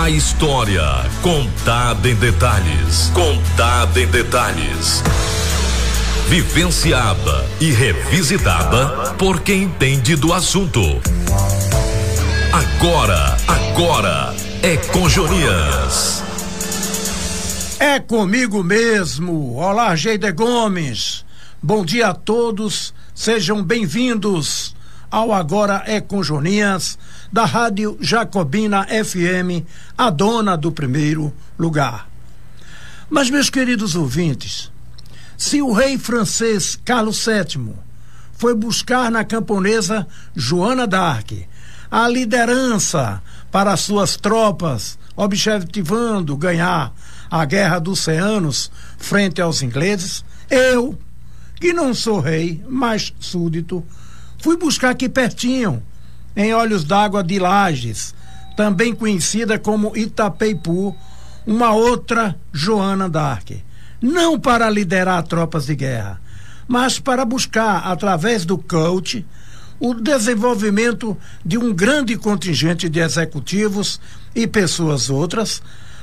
A história contada em detalhes. Contada em detalhes. Vivenciada e revisitada por quem entende do assunto. Agora, agora é com Jonias. É comigo mesmo. Olá, Geide Gomes. Bom dia a todos. Sejam bem-vindos ao Agora é com Jonias, da Rádio Jacobina FM, a dona do primeiro lugar. Mas, meus queridos ouvintes, se o rei francês Carlos VII foi buscar na camponesa Joana d'Arc a liderança para suas tropas, objetivando ganhar a Guerra dos Oceanos frente aos ingleses, eu, que não sou rei, mas súdito, Fui buscar aqui pertinho, em Olhos d'Água de Lages, também conhecida como Itapeipu, uma outra Joana d'Arc. Não para liderar tropas de guerra, mas para buscar, através do coach, o desenvolvimento de um grande contingente de executivos e pessoas outras,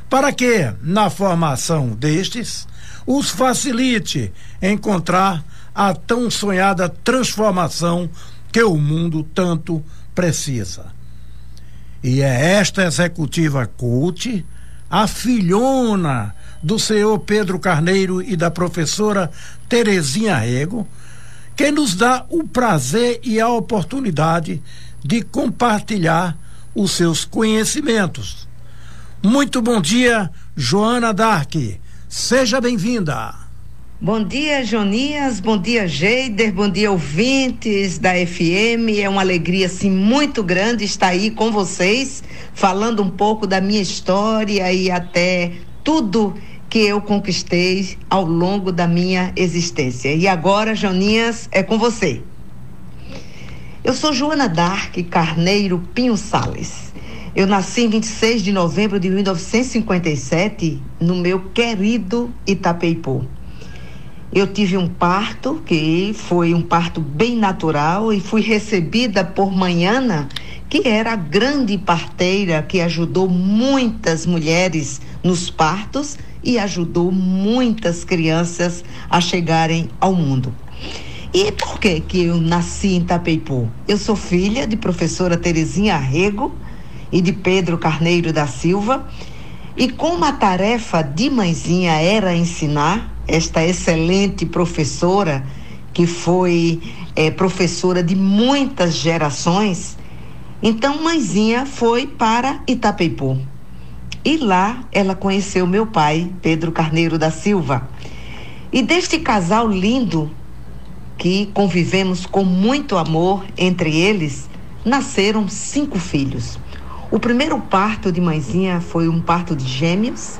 para que, na formação destes, os facilite encontrar a tão sonhada transformação que o mundo tanto precisa. E é esta executiva CUT, a filhona do senhor Pedro Carneiro e da professora Terezinha Rego, que nos dá o prazer e a oportunidade de compartilhar os seus conhecimentos. Muito bom dia, Joana Dark. Seja bem-vinda. Bom dia, Jonias. Bom dia, Geider. Bom dia, ouvintes da FM. É uma alegria, assim, muito grande estar aí com vocês, falando um pouco da minha história e até tudo que eu conquistei ao longo da minha existência. E agora, Jonias, é com você. Eu sou Joana Dark Carneiro Pinho Sales. Eu nasci em 26 de novembro de 1957 no meu querido Itapeipu. Eu tive um parto, que foi um parto bem natural, e fui recebida por Manhana, que era a grande parteira que ajudou muitas mulheres nos partos e ajudou muitas crianças a chegarem ao mundo. E por que que eu nasci em Tapeipu? Eu sou filha de professora Terezinha Arrego e de Pedro Carneiro da Silva, e como a tarefa de mãezinha era ensinar, esta excelente professora, que foi é, professora de muitas gerações, então mãezinha foi para Itapeipu. E lá ela conheceu meu pai, Pedro Carneiro da Silva. E deste casal lindo, que convivemos com muito amor entre eles, nasceram cinco filhos. O primeiro parto de mãezinha foi um parto de gêmeos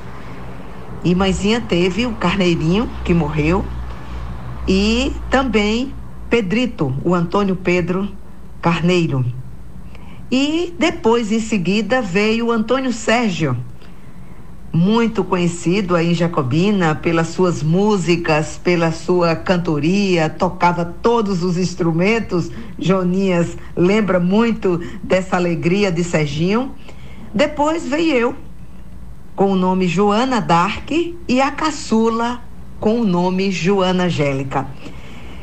e mãezinha teve o Carneirinho, que morreu, e também Pedrito, o Antônio Pedro Carneiro. E depois, em seguida, veio o Antônio Sérgio, muito conhecido aí em Jacobina pelas suas músicas, pela sua cantoria, tocava todos os instrumentos. Jonias lembra muito dessa alegria de Serginho. Depois veio eu, com o nome Joana Dark e a caçula com o nome Joana Angélica.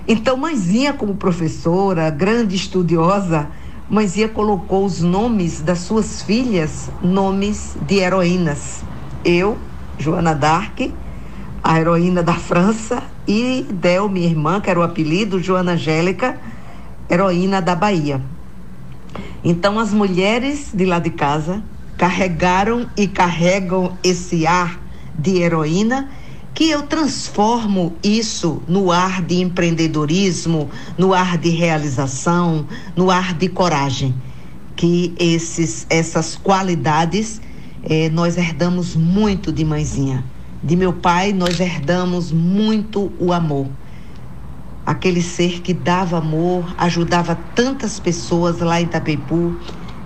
Então, mãezinha, como professora, grande estudiosa, mãezinha colocou os nomes das suas filhas, nomes de heroínas. Eu, Joana Dark, a heroína da França, e Del, minha irmã, que era o apelido, Joana Angélica, heroína da Bahia. Então, as mulheres de lá de casa carregaram e carregam esse ar de heroína que eu transformo isso no ar de empreendedorismo, no ar de realização, no ar de coragem, que esses essas qualidades eh, nós herdamos muito de mãezinha. De meu pai nós herdamos muito o amor. Aquele ser que dava amor, ajudava tantas pessoas lá em Itapeipu,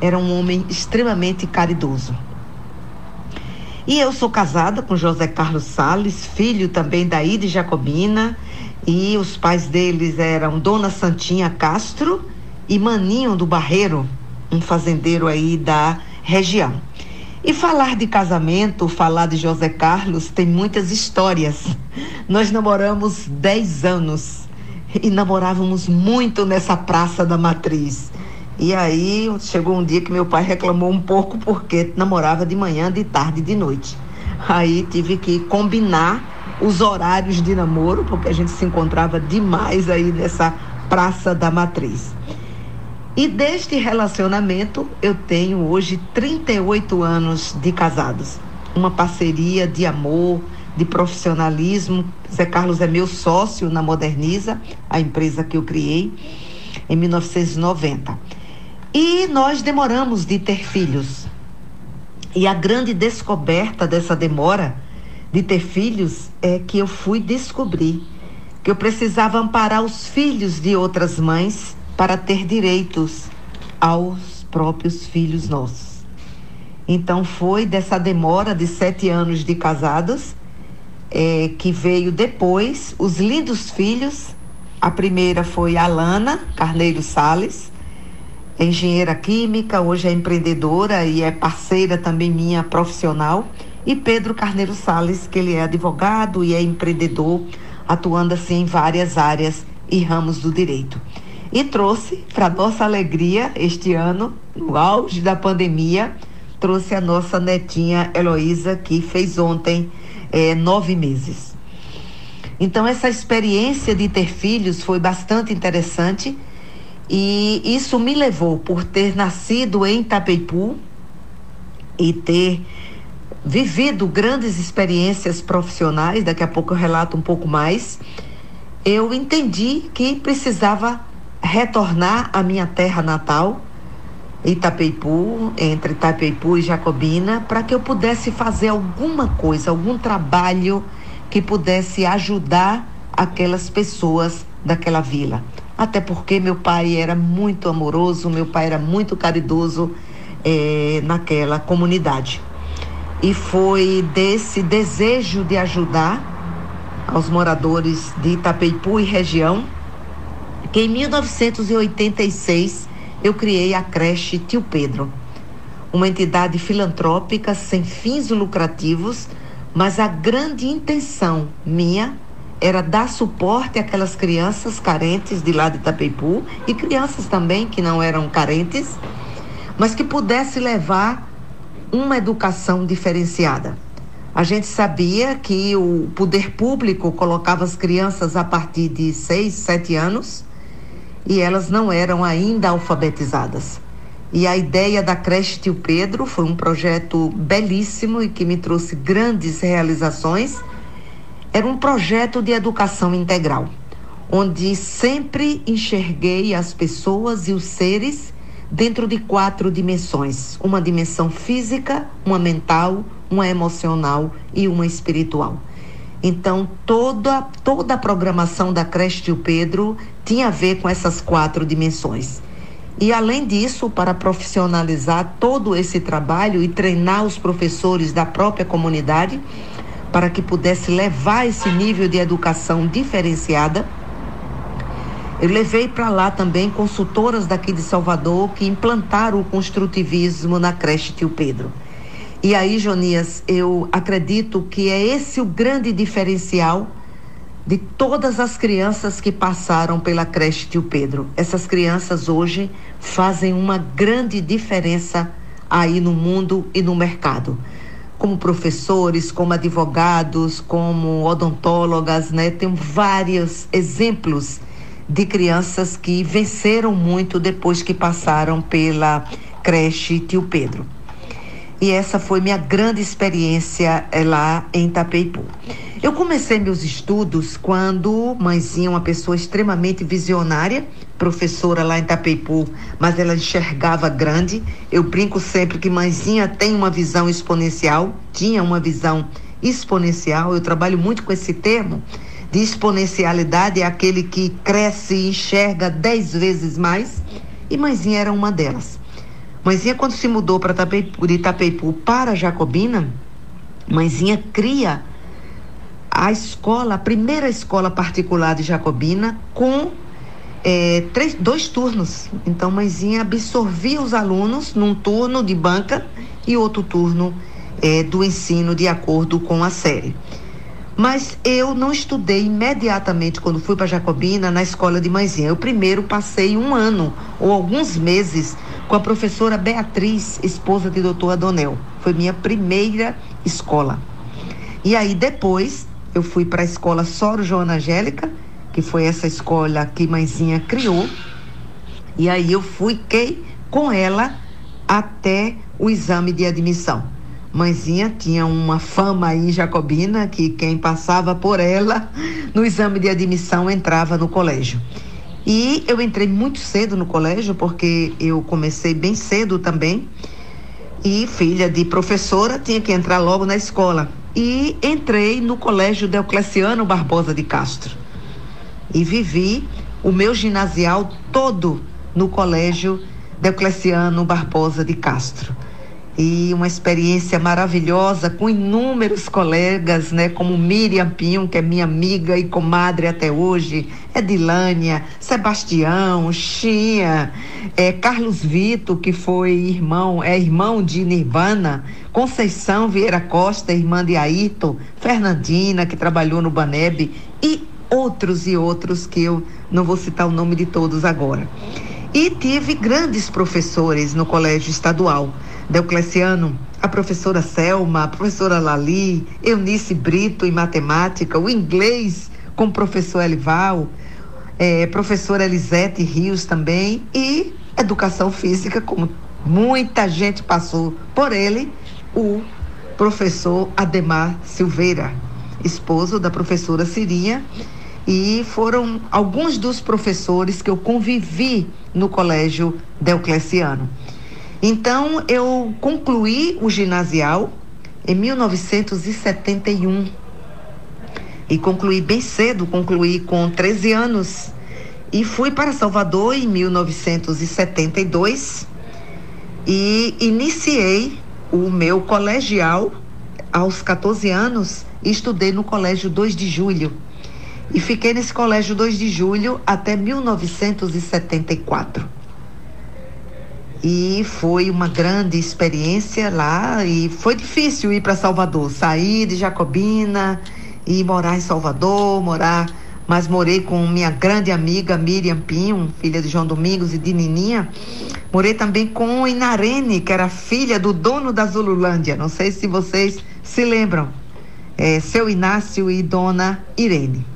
era um homem extremamente caridoso. E eu sou casada com José Carlos Sales, filho também da Ide Jacobina, e os pais deles eram Dona Santinha Castro e Maninho do Barreiro, um fazendeiro aí da região. E falar de casamento, falar de José Carlos, tem muitas histórias. Nós namoramos 10 anos e namorávamos muito nessa Praça da Matriz. E aí chegou um dia que meu pai reclamou um pouco porque namorava de manhã, de tarde e de noite. Aí tive que combinar os horários de namoro, porque a gente se encontrava demais aí nessa Praça da Matriz. E deste relacionamento eu tenho hoje 38 anos de casados. Uma parceria de amor, de profissionalismo. Zé Carlos é meu sócio na Moderniza, a empresa que eu criei em 1990. E nós demoramos de ter filhos. E a grande descoberta dessa demora de ter filhos é que eu fui descobrir que eu precisava amparar os filhos de outras mães para ter direitos aos próprios filhos nossos. Então foi dessa demora de sete anos de casados é, que veio depois os lindos filhos. A primeira foi a Lana Carneiro Sales, engenheira química, hoje é empreendedora e é parceira também minha profissional. E Pedro Carneiro Sales, que ele é advogado e é empreendedor, atuando assim em várias áreas e ramos do direito e trouxe, para nossa alegria, este ano, no auge da pandemia, trouxe a nossa netinha Heloísa, que fez ontem é, nove meses. Então, essa experiência de ter filhos foi bastante interessante e isso me levou, por ter nascido em Itapeipu e ter vivido grandes experiências profissionais, daqui a pouco eu relato um pouco mais, eu entendi que precisava retornar à minha terra natal, Itapeipu, entre Itapeipu e Jacobina, para que eu pudesse fazer alguma coisa, algum trabalho que pudesse ajudar aquelas pessoas daquela vila. Até porque meu pai era muito amoroso, meu pai era muito caridoso eh, naquela comunidade. E foi desse desejo de ajudar aos moradores de Itapeipu e região que em 1986 eu criei a creche Tio Pedro, uma entidade filantrópica sem fins lucrativos, mas a grande intenção minha era dar suporte àquelas crianças carentes de lá de Itapeipu e crianças também que não eram carentes, mas que pudesse levar uma educação diferenciada. A gente sabia que o poder público colocava as crianças a partir de 6, 7 anos e elas não eram ainda alfabetizadas. E a ideia da creche Tio Pedro foi um projeto belíssimo e que me trouxe grandes realizações. Era um projeto de educação integral, onde sempre enxerguei as pessoas e os seres dentro de quatro dimensões: uma dimensão física, uma mental, uma emocional e uma espiritual. Então, toda, toda a programação da creche Tio Pedro tinha a ver com essas quatro dimensões. E, além disso, para profissionalizar todo esse trabalho e treinar os professores da própria comunidade, para que pudesse levar esse nível de educação diferenciada, eu levei para lá também consultoras daqui de Salvador que implantaram o construtivismo na creche Tio Pedro. E aí, Jonias, eu acredito que é esse o grande diferencial de todas as crianças que passaram pela creche Tio Pedro. Essas crianças hoje fazem uma grande diferença aí no mundo e no mercado. Como professores, como advogados, como odontólogas, né? Tem vários exemplos de crianças que venceram muito depois que passaram pela creche Tio Pedro. E essa foi minha grande experiência é, lá em Itapeipu. Eu comecei meus estudos quando mãezinha, uma pessoa extremamente visionária, professora lá em Itapeipu, mas ela enxergava grande. Eu brinco sempre que mãezinha tem uma visão exponencial, tinha uma visão exponencial. Eu trabalho muito com esse termo de exponencialidade, é aquele que cresce e enxerga dez vezes mais. E mãezinha era uma delas. Mãezinha, quando se mudou para Itapeipu, de Itapeipu para Jacobina, mãezinha cria a escola, a primeira escola particular de Jacobina, com é, três, dois turnos. Então, mãezinha absorvia os alunos num turno de banca e outro turno é, do ensino de acordo com a série. Mas eu não estudei imediatamente quando fui para Jacobina na escola de mãezinha. Eu primeiro passei um ano ou alguns meses com a professora Beatriz, esposa de doutor Adonel. Foi minha primeira escola. E aí depois eu fui para a escola Soro Joana Angélica, que foi essa escola que mãezinha criou. E aí eu fiquei com ela até o exame de admissão. Mãezinha tinha uma fama aí jacobina que quem passava por ela no exame de admissão entrava no colégio. E eu entrei muito cedo no colégio porque eu comecei bem cedo também. E filha de professora tinha que entrar logo na escola e entrei no Colégio Deocleciano Barbosa de Castro. E vivi o meu ginasial todo no Colégio Deocleciano Barbosa de Castro e uma experiência maravilhosa com inúmeros colegas, né, como Miriam Pinho, que é minha amiga e comadre até hoje, Edilânia, Sebastião, Xia, é, Carlos Vito, que foi irmão, é irmão de Nirvana, Conceição Vieira Costa, irmã de Ayrton, Fernandina, que trabalhou no Baneb e outros e outros que eu não vou citar o nome de todos agora. E tive grandes professores no colégio estadual. Deocleciano, a professora Selma, a professora Lali, Eunice Brito em matemática, o inglês com o professor Elival, é, professora Elisete Rios também e educação física, como muita gente passou por ele, o professor Ademar Silveira, esposo da professora Cirinha, e foram alguns dos professores que eu convivi no colégio Deocleciano. Então, eu concluí o ginasial em 1971. E concluí bem cedo, concluí com 13 anos. E fui para Salvador em 1972 e iniciei o meu colegial aos 14 anos estudei no Colégio 2 de Julho. E fiquei nesse Colégio 2 de Julho até 1974. E foi uma grande experiência lá e foi difícil ir para Salvador, sair de Jacobina e morar em Salvador, morar, mas morei com minha grande amiga Miriam Pinho, filha de João Domingos e de Nininha. Morei também com Inarene, que era filha do dono da Zululândia. Não sei se vocês se lembram. É, seu Inácio e dona Irene.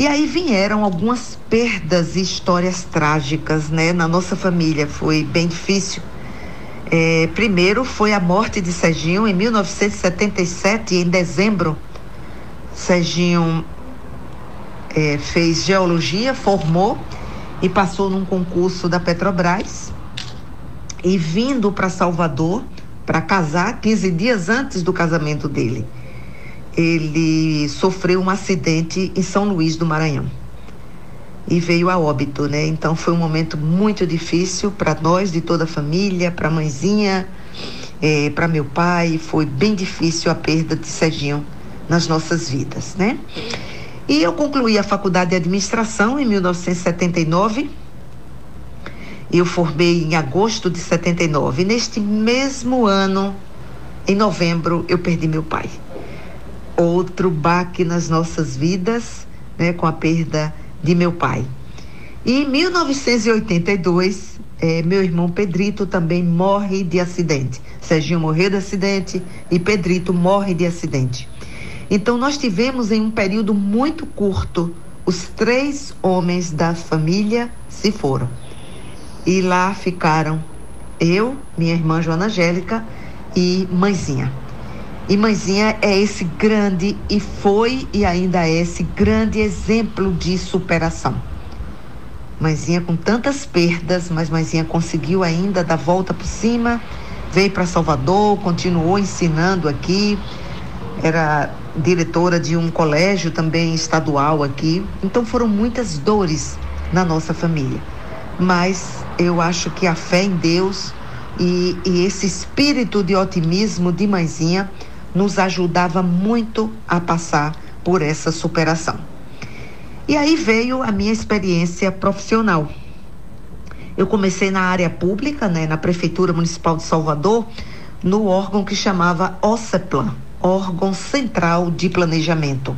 E aí vieram algumas perdas e histórias trágicas, né? Na nossa família foi bem difícil. É, primeiro foi a morte de Serginho em 1977, em dezembro. Serginho é, fez geologia, formou e passou num concurso da Petrobras. E vindo para Salvador para casar, 15 dias antes do casamento dele ele sofreu um acidente em São Luís do Maranhão e veio a óbito, né? Então foi um momento muito difícil para nós, de toda a família, para a mãezinha, é, para meu pai. Foi bem difícil a perda de Serginho nas nossas vidas, né? E eu concluí a faculdade de administração em 1979. Eu formei em agosto de 79. E neste mesmo ano, em novembro, eu perdi meu pai outro baque nas nossas vidas, né, com a perda de meu pai. E em 1982, é, meu irmão Pedrito também morre de acidente. Serginho morreu de acidente e Pedrito morre de acidente. Então, nós tivemos em um período muito curto, os três homens da família se foram. E lá ficaram eu, minha irmã Joana Angélica e mãezinha. E mãezinha é esse grande e foi e ainda é esse grande exemplo de superação. Mãezinha com tantas perdas, mas mãezinha conseguiu ainda dar volta por cima, veio para Salvador, continuou ensinando aqui, era diretora de um colégio também estadual aqui. Então foram muitas dores na nossa família. Mas eu acho que a fé em Deus e, e esse espírito de otimismo de mãezinha nos ajudava muito a passar por essa superação. E aí veio a minha experiência profissional. Eu comecei na área pública, né, na Prefeitura Municipal de Salvador, no órgão que chamava OCEPLAN, órgão central de planejamento.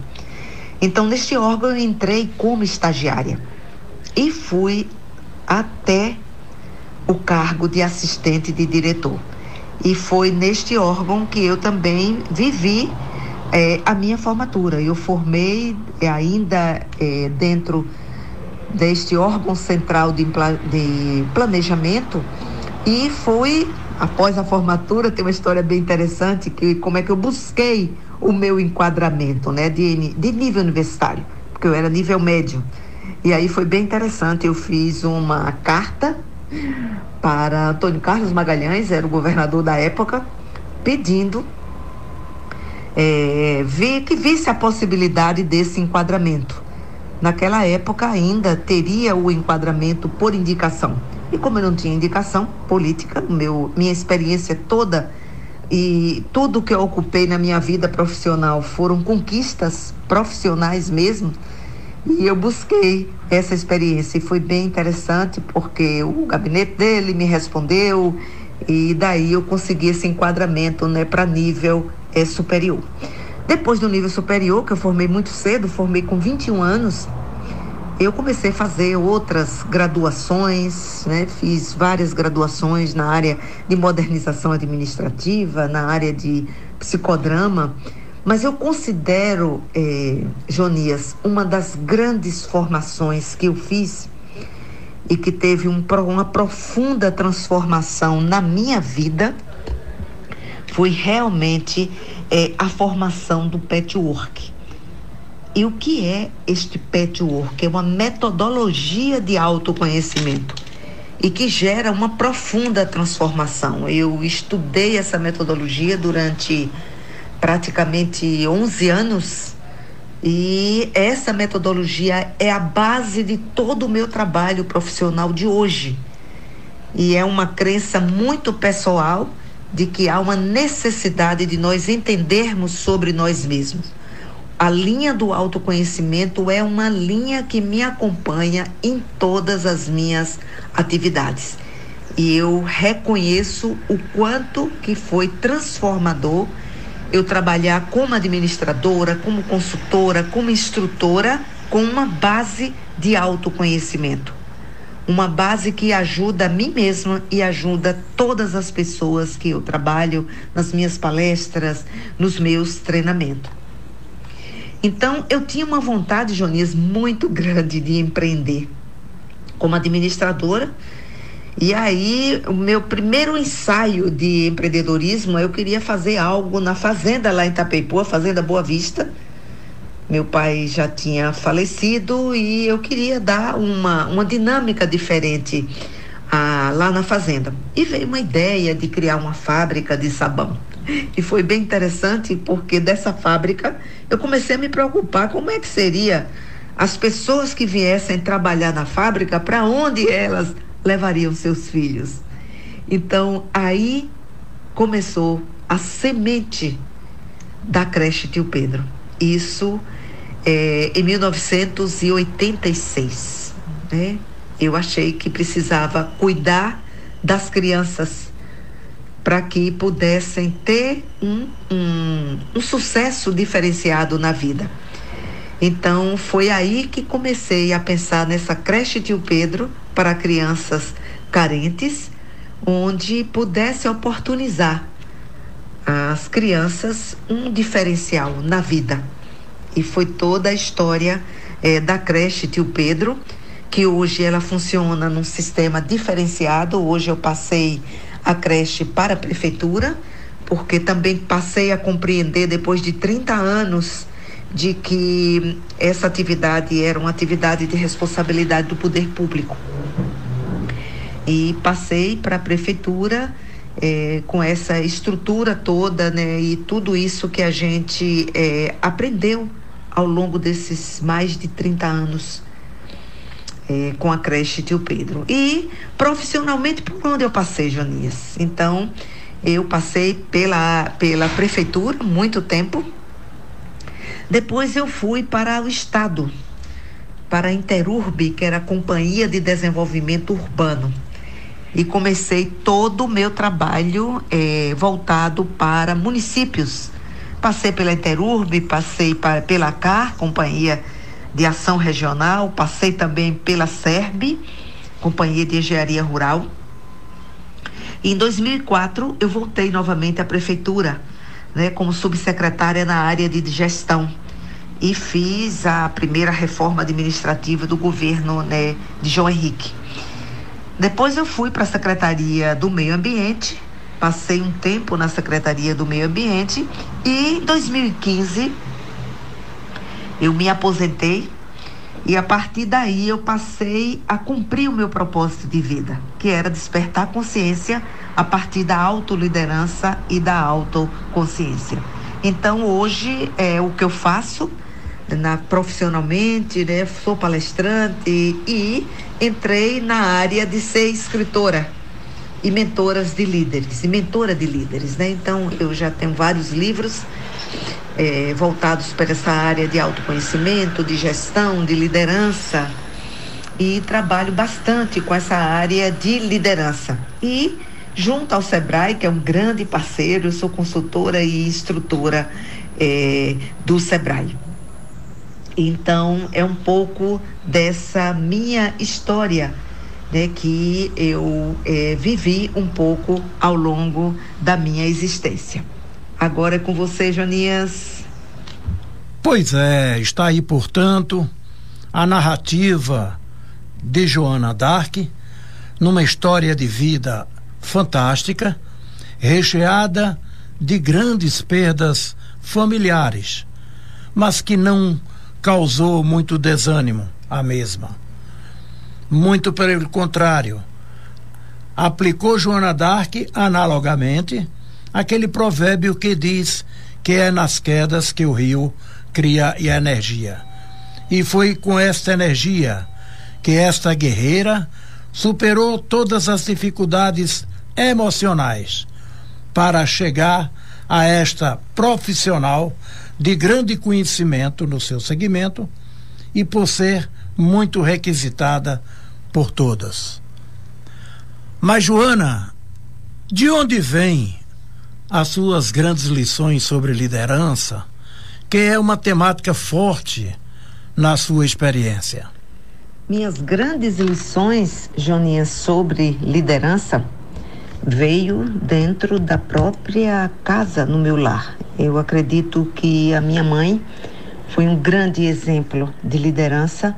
Então, neste órgão eu entrei como estagiária e fui até o cargo de assistente de diretor. E foi neste órgão que eu também vivi é, a minha formatura. Eu formei é, ainda é, dentro deste órgão central de, de planejamento e fui após a formatura tem uma história bem interessante que como é que eu busquei o meu enquadramento, né, de, de nível universitário, porque eu era nível médio. E aí foi bem interessante, eu fiz uma carta para Antônio Carlos Magalhães, era o governador da época, pedindo é, que visse a possibilidade desse enquadramento. Naquela época ainda teria o enquadramento por indicação. E como eu não tinha indicação política, meu, minha experiência toda e tudo que eu ocupei na minha vida profissional foram conquistas profissionais mesmo. E eu busquei essa experiência e foi bem interessante porque o gabinete dele me respondeu e daí eu consegui esse enquadramento né, para nível é, superior. Depois do nível superior, que eu formei muito cedo, formei com 21 anos, eu comecei a fazer outras graduações, né? fiz várias graduações na área de modernização administrativa, na área de psicodrama, mas eu considero, eh, Jonias, uma das grandes formações que eu fiz e que teve um, uma profunda transformação na minha vida foi realmente é, a formação do patchwork. E o que é este patchwork? É uma metodologia de autoconhecimento e que gera uma profunda transformação. Eu estudei essa metodologia durante praticamente 11 anos e essa metodologia é a base de todo o meu trabalho profissional de hoje. E é uma crença muito pessoal de que há uma necessidade de nós entendermos sobre nós mesmos. A linha do autoconhecimento é uma linha que me acompanha em todas as minhas atividades. E eu reconheço o quanto que foi transformador eu trabalhar como administradora, como consultora, como instrutora, com uma base de autoconhecimento uma base que ajuda a mim mesma e ajuda todas as pessoas que eu trabalho nas minhas palestras, nos meus treinamentos. Então, eu tinha uma vontade, Jonias, muito grande de empreender como administradora. E aí, o meu primeiro ensaio de empreendedorismo, eu queria fazer algo na fazenda lá em Itapeipu, a Fazenda Boa Vista, meu pai já tinha falecido e eu queria dar uma, uma dinâmica diferente ah, lá na fazenda. E veio uma ideia de criar uma fábrica de sabão. E foi bem interessante porque dessa fábrica eu comecei a me preocupar como é que seria as pessoas que viessem trabalhar na fábrica, para onde elas levariam seus filhos. Então aí começou a semente da creche Tio Pedro. Isso é, em 1986. Né? Eu achei que precisava cuidar das crianças para que pudessem ter um, um, um sucesso diferenciado na vida. Então foi aí que comecei a pensar nessa creche Tio Pedro para crianças carentes, onde pudesse oportunizar às crianças um diferencial na vida e foi toda a história é, da creche Tio Pedro, que hoje ela funciona num sistema diferenciado. Hoje eu passei a creche para a prefeitura, porque também passei a compreender depois de 30 anos de que essa atividade era uma atividade de responsabilidade do poder público. E passei para a prefeitura é, com essa estrutura toda, né, e tudo isso que a gente é, aprendeu ao longo desses mais de 30 anos é, com a creche Tio Pedro. E profissionalmente, por onde eu passei, Janias? Então, eu passei pela, pela prefeitura muito tempo. Depois eu fui para o estado, para a Interurb, que era a Companhia de Desenvolvimento Urbano. E comecei todo o meu trabalho eh, voltado para municípios. Passei pela Interurb, passei pela CAR, Companhia de Ação Regional, passei também pela SERB, Companhia de Engenharia Rural. Em 2004 eu voltei novamente à prefeitura, né, como subsecretária na área de gestão e fiz a primeira reforma administrativa do governo né, de João Henrique. Depois eu fui para a Secretaria do Meio Ambiente, passei um tempo na Secretaria do Meio Ambiente e em 2015 eu me aposentei e a partir daí eu passei a cumprir o meu propósito de vida, que era despertar consciência a partir da autoliderança e da autoconsciência. Então hoje é o que eu faço na, profissionalmente, né? Sou palestrante e entrei na área de ser escritora e mentoras de líderes, e mentora de líderes, né? Então, eu já tenho vários livros é, voltados para essa área de autoconhecimento, de gestão, de liderança, e trabalho bastante com essa área de liderança. E junto ao Sebrae, que é um grande parceiro, eu sou consultora e instrutora é, do Sebrae. Então, é um pouco dessa minha história, né, que eu é, vivi um pouco ao longo da minha existência. Agora é com você, Jonias. Pois é, está aí, portanto, a narrativa de Joana Dark, numa história de vida fantástica, recheada de grandes perdas familiares, mas que não causou muito desânimo à mesma. Muito pelo contrário, aplicou Joana d'Arc analogamente aquele provérbio que diz que é nas quedas que o rio cria energia. E foi com esta energia que esta guerreira superou todas as dificuldades emocionais para chegar a esta profissional de grande conhecimento no seu segmento e por ser muito requisitada por todas. Mas, Joana, de onde vêm as suas grandes lições sobre liderança, que é uma temática forte na sua experiência? Minhas grandes lições, Joninha, sobre liderança veio dentro da própria casa no meu lar. Eu acredito que a minha mãe foi um grande exemplo de liderança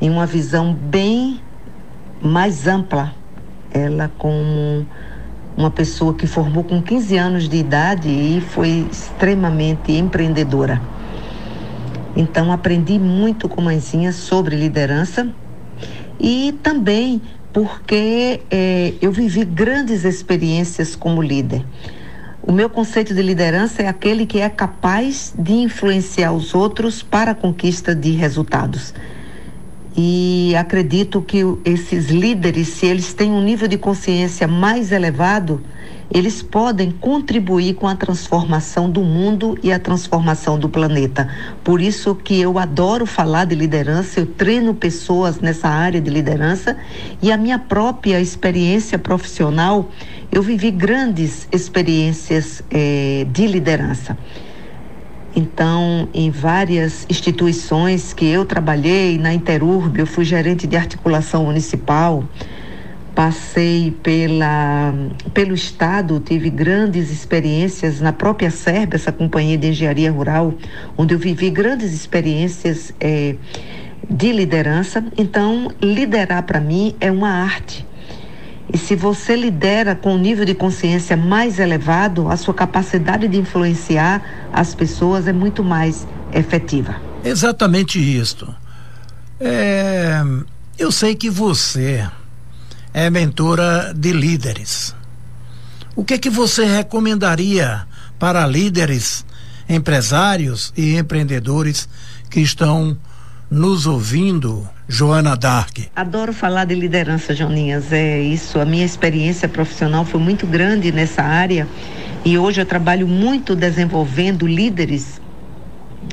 em uma visão bem mais ampla. Ela como uma pessoa que formou com 15 anos de idade e foi extremamente empreendedora. Então aprendi muito com a mãezinha sobre liderança e também porque é, eu vivi grandes experiências como líder. O meu conceito de liderança é aquele que é capaz de influenciar os outros para a conquista de resultados. E acredito que esses líderes, se eles têm um nível de consciência mais elevado, eles podem contribuir com a transformação do mundo e a transformação do planeta. Por isso que eu adoro falar de liderança, eu treino pessoas nessa área de liderança e a minha própria experiência profissional, eu vivi grandes experiências eh, de liderança. Então, em várias instituições que eu trabalhei, na Interurb, eu fui gerente de articulação municipal, passei pela, pelo Estado, tive grandes experiências na própria Sérvia, essa companhia de engenharia rural, onde eu vivi grandes experiências é, de liderança. Então, liderar para mim é uma arte. E se você lidera com um nível de consciência mais elevado, a sua capacidade de influenciar as pessoas é muito mais efetiva. Exatamente isso. É, eu sei que você é mentora de líderes. O que é que você recomendaria para líderes, empresários e empreendedores que estão nos ouvindo, Joana Dark? Adoro falar de liderança, Joninhas. É isso. A minha experiência profissional foi muito grande nessa área e hoje eu trabalho muito desenvolvendo líderes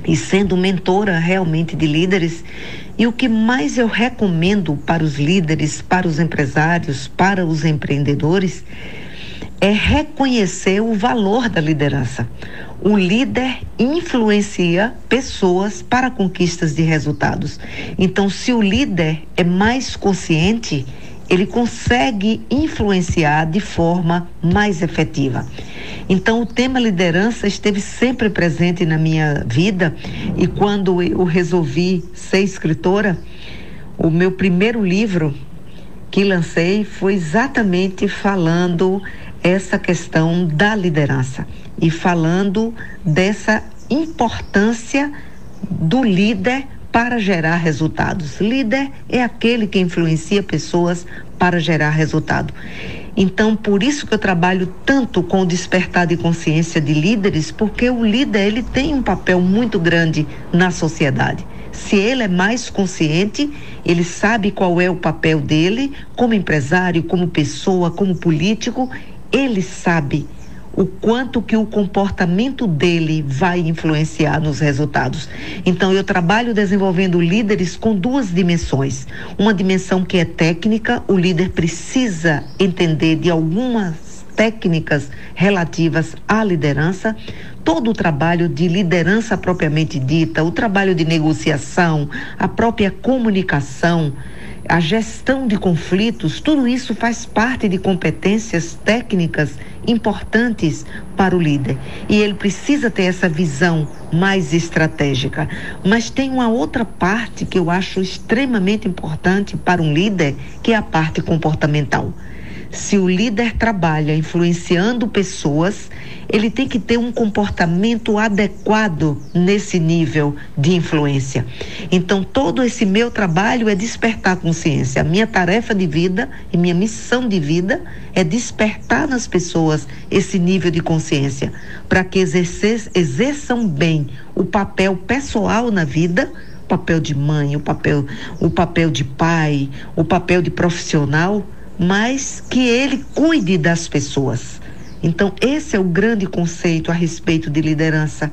e sendo mentora realmente de líderes. E o que mais eu recomendo para os líderes, para os empresários, para os empreendedores, é reconhecer o valor da liderança. O líder influencia pessoas para conquistas de resultados. Então, se o líder é mais consciente, ele consegue influenciar de forma mais efetiva. Então, o tema liderança esteve sempre presente na minha vida e quando eu resolvi ser escritora, o meu primeiro livro que lancei foi exatamente falando essa questão da liderança e falando dessa importância do líder para gerar resultados. Líder é aquele que influencia pessoas para gerar resultado. Então, por isso que eu trabalho tanto com o despertar de consciência de líderes, porque o líder ele tem um papel muito grande na sociedade. Se ele é mais consciente, ele sabe qual é o papel dele como empresário, como pessoa, como político, ele sabe o quanto que o comportamento dele vai influenciar nos resultados. Então eu trabalho desenvolvendo líderes com duas dimensões. Uma dimensão que é técnica, o líder precisa entender de algumas técnicas relativas à liderança, todo o trabalho de liderança propriamente dita, o trabalho de negociação, a própria comunicação, a gestão de conflitos, tudo isso faz parte de competências técnicas importantes para o líder. E ele precisa ter essa visão mais estratégica. Mas tem uma outra parte que eu acho extremamente importante para um líder, que é a parte comportamental. Se o líder trabalha influenciando pessoas, ele tem que ter um comportamento adequado nesse nível de influência. Então, todo esse meu trabalho é despertar consciência. A minha tarefa de vida e minha missão de vida é despertar nas pessoas esse nível de consciência, para que exerçam bem o papel pessoal na vida o papel de mãe, o papel, o papel de pai, o papel de profissional, mas que ele cuide das pessoas. Então, esse é o grande conceito a respeito de liderança.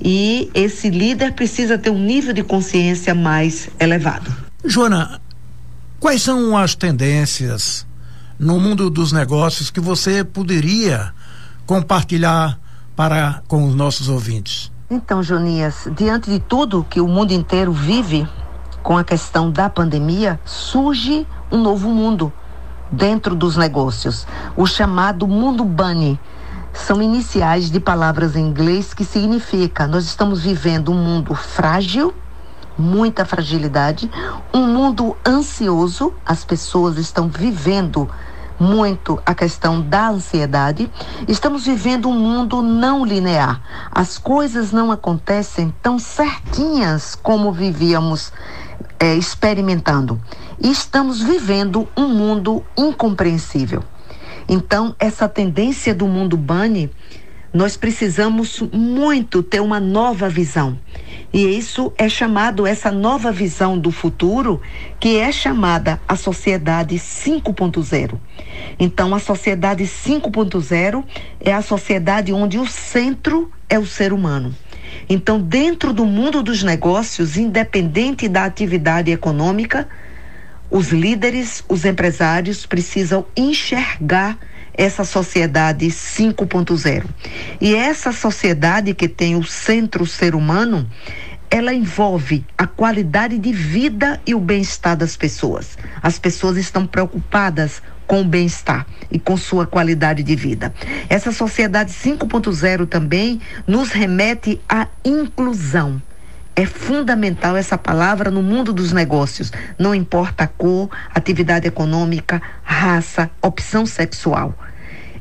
E esse líder precisa ter um nível de consciência mais elevado. Joana, quais são as tendências no mundo dos negócios que você poderia compartilhar para com os nossos ouvintes? Então, Jonias, diante de tudo que o mundo inteiro vive com a questão da pandemia, surge um novo mundo dentro dos negócios, o chamado mundo bunny. São iniciais de palavras em inglês que significa nós estamos vivendo um mundo frágil, muita fragilidade, um mundo ansioso, as pessoas estão vivendo muito a questão da ansiedade. Estamos vivendo um mundo não linear. As coisas não acontecem tão certinhas como vivíamos é, experimentando. E estamos vivendo um mundo incompreensível. Então, essa tendência do mundo Bunny, nós precisamos muito ter uma nova visão. E isso é chamado, essa nova visão do futuro, que é chamada a sociedade 5.0. Então, a sociedade 5.0 é a sociedade onde o centro é o ser humano. Então, dentro do mundo dos negócios, independente da atividade econômica, os líderes, os empresários precisam enxergar essa sociedade 5.0. E essa sociedade que tem o centro ser humano, ela envolve a qualidade de vida e o bem-estar das pessoas. As pessoas estão preocupadas com o bem-estar e com sua qualidade de vida. Essa sociedade 5.0 também nos remete à inclusão. É fundamental essa palavra no mundo dos negócios. Não importa a cor, atividade econômica, raça, opção sexual.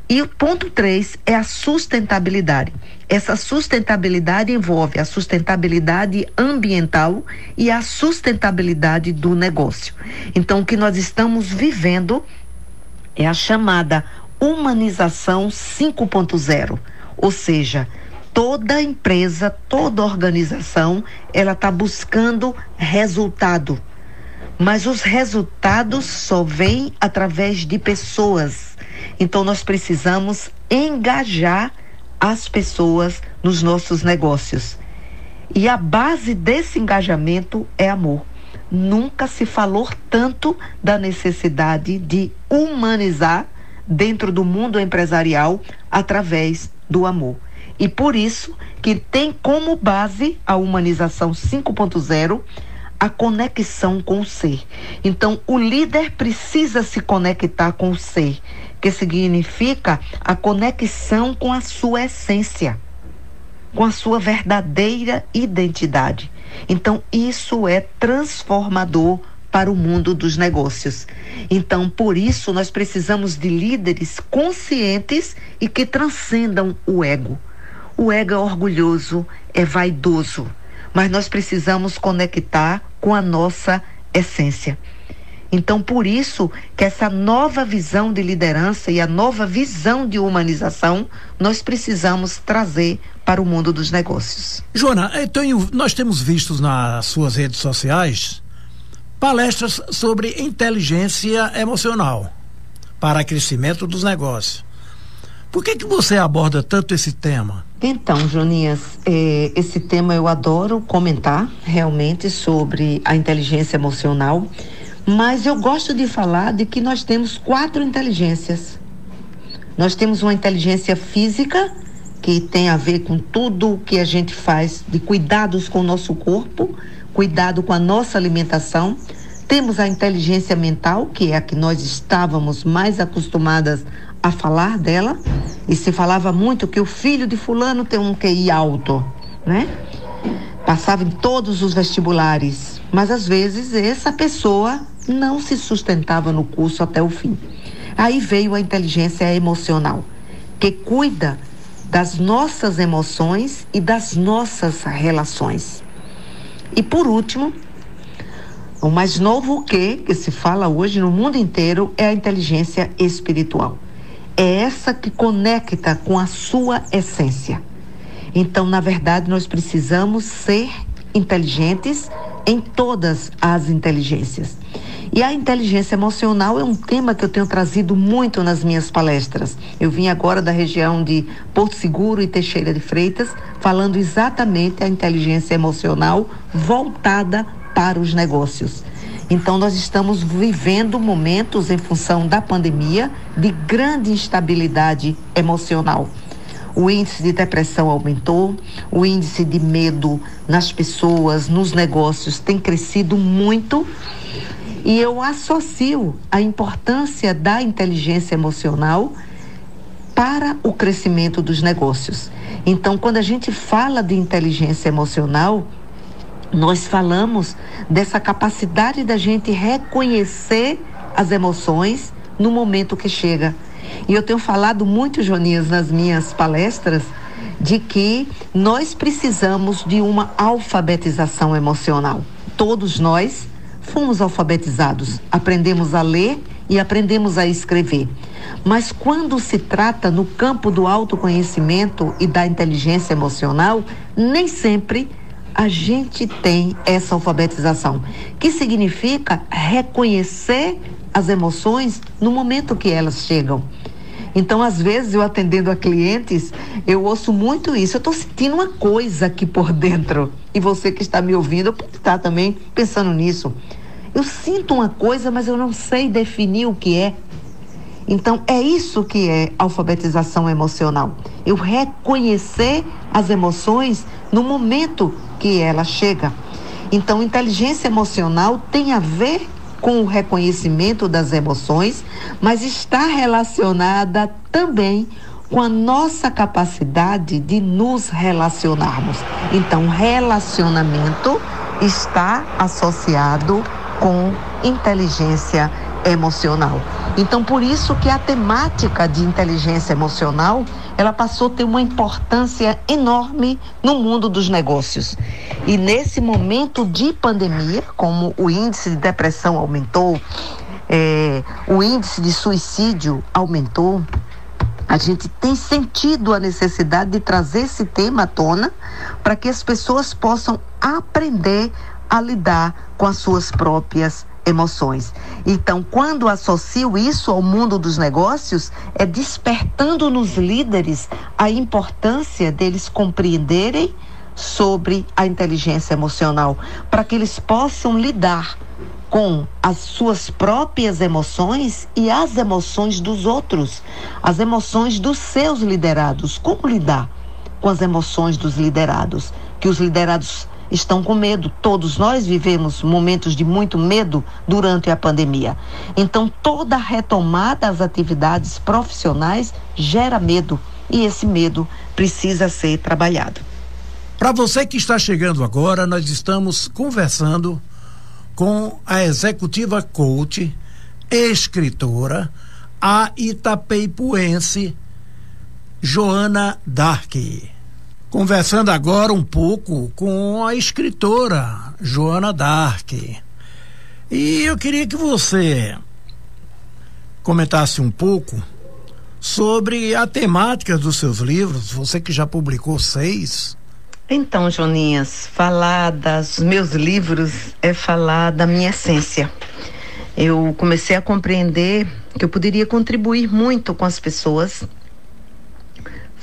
E o ponto 3 é a sustentabilidade. Essa sustentabilidade envolve a sustentabilidade ambiental e a sustentabilidade do negócio. Então, o que nós estamos vivendo é a chamada humanização 5.0, ou seja, toda empresa, toda organização, ela está buscando resultado. Mas os resultados só vêm através de pessoas. Então nós precisamos engajar as pessoas nos nossos negócios. E a base desse engajamento é amor. Nunca se falou tanto da necessidade de humanizar dentro do mundo empresarial através do amor. E por isso que tem como base a humanização 5.0 a conexão com o ser. Então, o líder precisa se conectar com o ser, que significa a conexão com a sua essência, com a sua verdadeira identidade. Então, isso é transformador para o mundo dos negócios. Então, por isso, nós precisamos de líderes conscientes e que transcendam o ego. O ego é orgulhoso, é vaidoso, mas nós precisamos conectar com a nossa essência. Então, por isso que essa nova visão de liderança e a nova visão de humanização nós precisamos trazer para o mundo dos negócios. Joana, tenho, nós temos visto nas suas redes sociais palestras sobre inteligência emocional para crescimento dos negócios. Por que, que você aborda tanto esse tema? Então, Jonias, eh, esse tema eu adoro comentar realmente sobre a inteligência emocional, mas eu gosto de falar de que nós temos quatro inteligências. Nós temos uma inteligência física, que tem a ver com tudo o que a gente faz de cuidados com o nosso corpo, cuidado com a nossa alimentação. Temos a inteligência mental, que é a que nós estávamos mais acostumadas a falar dela e se falava muito que o filho de fulano tem um QI alto, né? Passava em todos os vestibulares, mas às vezes essa pessoa não se sustentava no curso até o fim. Aí veio a inteligência emocional, que cuida das nossas emoções e das nossas relações. E por último, o mais novo que, que se fala hoje no mundo inteiro é a inteligência espiritual é essa que conecta com a sua essência. Então, na verdade, nós precisamos ser inteligentes em todas as inteligências. E a inteligência emocional é um tema que eu tenho trazido muito nas minhas palestras. Eu vim agora da região de Porto Seguro e Teixeira de Freitas, falando exatamente a inteligência emocional voltada para os negócios. Então, nós estamos vivendo momentos, em função da pandemia, de grande instabilidade emocional. O índice de depressão aumentou, o índice de medo nas pessoas, nos negócios tem crescido muito. E eu associo a importância da inteligência emocional para o crescimento dos negócios. Então, quando a gente fala de inteligência emocional, nós falamos dessa capacidade da gente reconhecer as emoções no momento que chega. E eu tenho falado muito, Jonias, nas minhas palestras, de que nós precisamos de uma alfabetização emocional. Todos nós fomos alfabetizados, aprendemos a ler e aprendemos a escrever. Mas quando se trata no campo do autoconhecimento e da inteligência emocional, nem sempre a gente tem essa alfabetização, que significa reconhecer as emoções no momento que elas chegam. Então, às vezes, eu atendendo a clientes, eu ouço muito isso. Eu estou sentindo uma coisa aqui por dentro. E você que está me ouvindo, pode estar também pensando nisso. Eu sinto uma coisa, mas eu não sei definir o que é. Então, é isso que é alfabetização emocional. Eu reconhecer as emoções no momento que ela chega. Então, inteligência emocional tem a ver com o reconhecimento das emoções, mas está relacionada também com a nossa capacidade de nos relacionarmos. Então, relacionamento está associado com inteligência emocional. Então, por isso que a temática de inteligência emocional ela passou a ter uma importância enorme no mundo dos negócios. E nesse momento de pandemia, como o índice de depressão aumentou, é, o índice de suicídio aumentou, a gente tem sentido a necessidade de trazer esse tema à tona para que as pessoas possam aprender a lidar com as suas próprias emoções. Então, quando associo isso ao mundo dos negócios, é despertando nos líderes a importância deles compreenderem sobre a inteligência emocional, para que eles possam lidar com as suas próprias emoções e as emoções dos outros, as emoções dos seus liderados. Como lidar com as emoções dos liderados? Que os liderados estão com medo. Todos nós vivemos momentos de muito medo durante a pandemia. Então, toda retomada das atividades profissionais gera medo e esse medo precisa ser trabalhado. Para você que está chegando agora, nós estamos conversando com a executiva coach, escritora, a itapeipuense Joana Dark. Conversando agora um pouco com a escritora Joana Dark. E eu queria que você comentasse um pouco sobre a temática dos seus livros, você que já publicou seis. Então, Joninhas, falar dos meus livros é falar da minha essência. Eu comecei a compreender que eu poderia contribuir muito com as pessoas,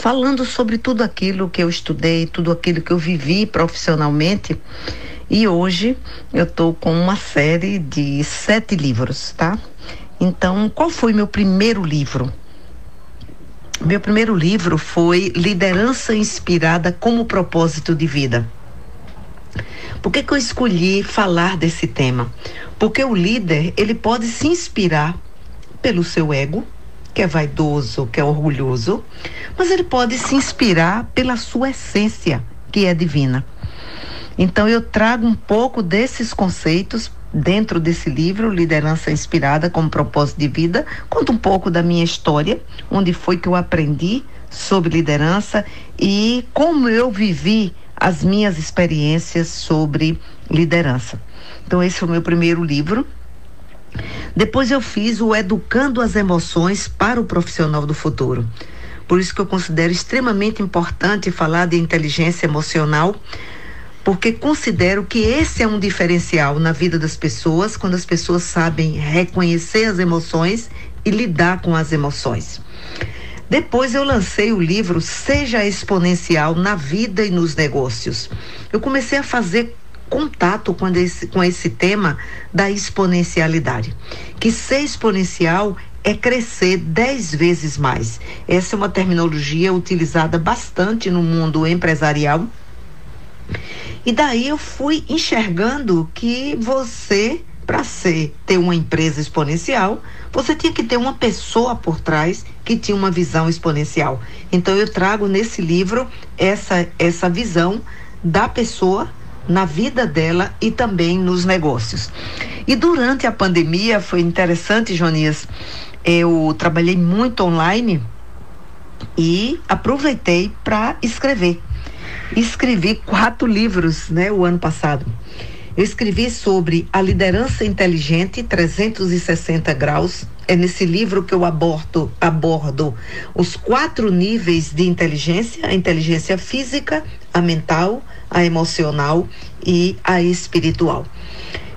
falando sobre tudo aquilo que eu estudei, tudo aquilo que eu vivi profissionalmente. E hoje eu estou com uma série de sete livros, tá? Então, qual foi meu primeiro livro? Meu primeiro livro foi Liderança Inspirada como Propósito de Vida. Por que, que eu escolhi falar desse tema? Porque o líder, ele pode se inspirar pelo seu ego, que é vaidoso, que é orgulhoso, mas ele pode se inspirar pela sua essência, que é divina. Então eu trago um pouco desses conceitos dentro desse livro, Liderança Inspirada como Propósito de Vida, conta um pouco da minha história, onde foi que eu aprendi sobre liderança e como eu vivi as minhas experiências sobre liderança. Então, esse foi o meu primeiro livro. Depois eu fiz o Educando as Emoções para o Profissional do Futuro. Por isso que eu considero extremamente importante falar de inteligência emocional, porque considero que esse é um diferencial na vida das pessoas, quando as pessoas sabem reconhecer as emoções e lidar com as emoções. Depois eu lancei o livro Seja Exponencial na Vida e nos Negócios. Eu comecei a fazer contato com esse, com esse tema da exponencialidade. Que ser exponencial é crescer dez vezes mais. Essa é uma terminologia utilizada bastante no mundo empresarial e daí eu fui enxergando que você, para ser ter uma empresa exponencial, você tinha que ter uma pessoa por trás que tinha uma visão exponencial. Então eu trago nesse livro essa essa visão da pessoa na vida dela e também nos negócios. E durante a pandemia foi interessante, Jonias, eu trabalhei muito online e aproveitei para escrever escrevi quatro livros, né, o ano passado. Eu escrevi sobre a liderança inteligente 360 graus. É nesse livro que eu abordo, abordo os quatro níveis de inteligência: a inteligência física, a mental, a emocional e a espiritual.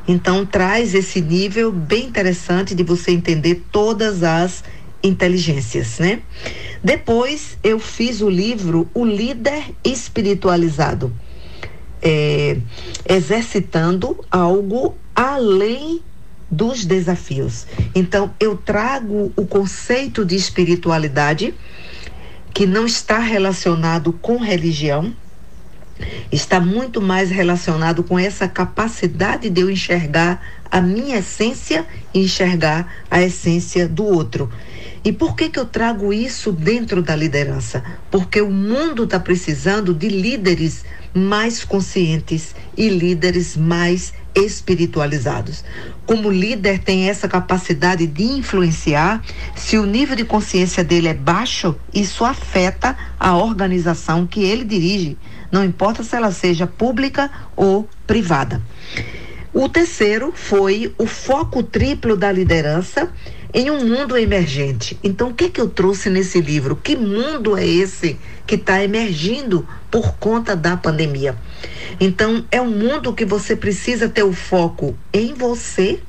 Então traz esse nível bem interessante de você entender todas as inteligências, né? Depois eu fiz o livro O Líder Espiritualizado, é, exercitando algo além dos desafios. Então eu trago o conceito de espiritualidade que não está relacionado com religião, está muito mais relacionado com essa capacidade de eu enxergar a minha essência e enxergar a essência do outro. E por que, que eu trago isso dentro da liderança? Porque o mundo está precisando de líderes mais conscientes e líderes mais espiritualizados. Como líder tem essa capacidade de influenciar, se o nível de consciência dele é baixo, isso afeta a organização que ele dirige, não importa se ela seja pública ou privada. O terceiro foi o foco triplo da liderança em um mundo emergente. Então, o que, que eu trouxe nesse livro? Que mundo é esse que está emergindo por conta da pandemia? Então, é um mundo que você precisa ter o foco em você,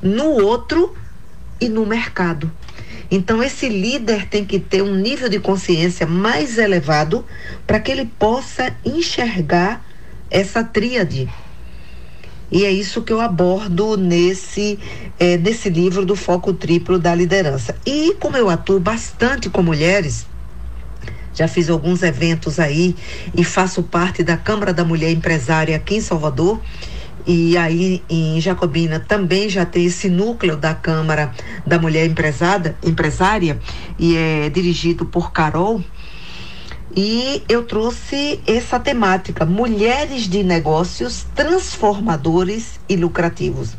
no outro e no mercado. Então, esse líder tem que ter um nível de consciência mais elevado para que ele possa enxergar essa tríade. E é isso que eu abordo nesse, é, nesse livro do Foco Triplo da Liderança. E como eu atuo bastante com mulheres, já fiz alguns eventos aí e faço parte da Câmara da Mulher Empresária aqui em Salvador. E aí em Jacobina também já tem esse núcleo da Câmara da Mulher Empresada, Empresária e é dirigido por Carol. E eu trouxe essa temática: mulheres de negócios transformadores e lucrativos.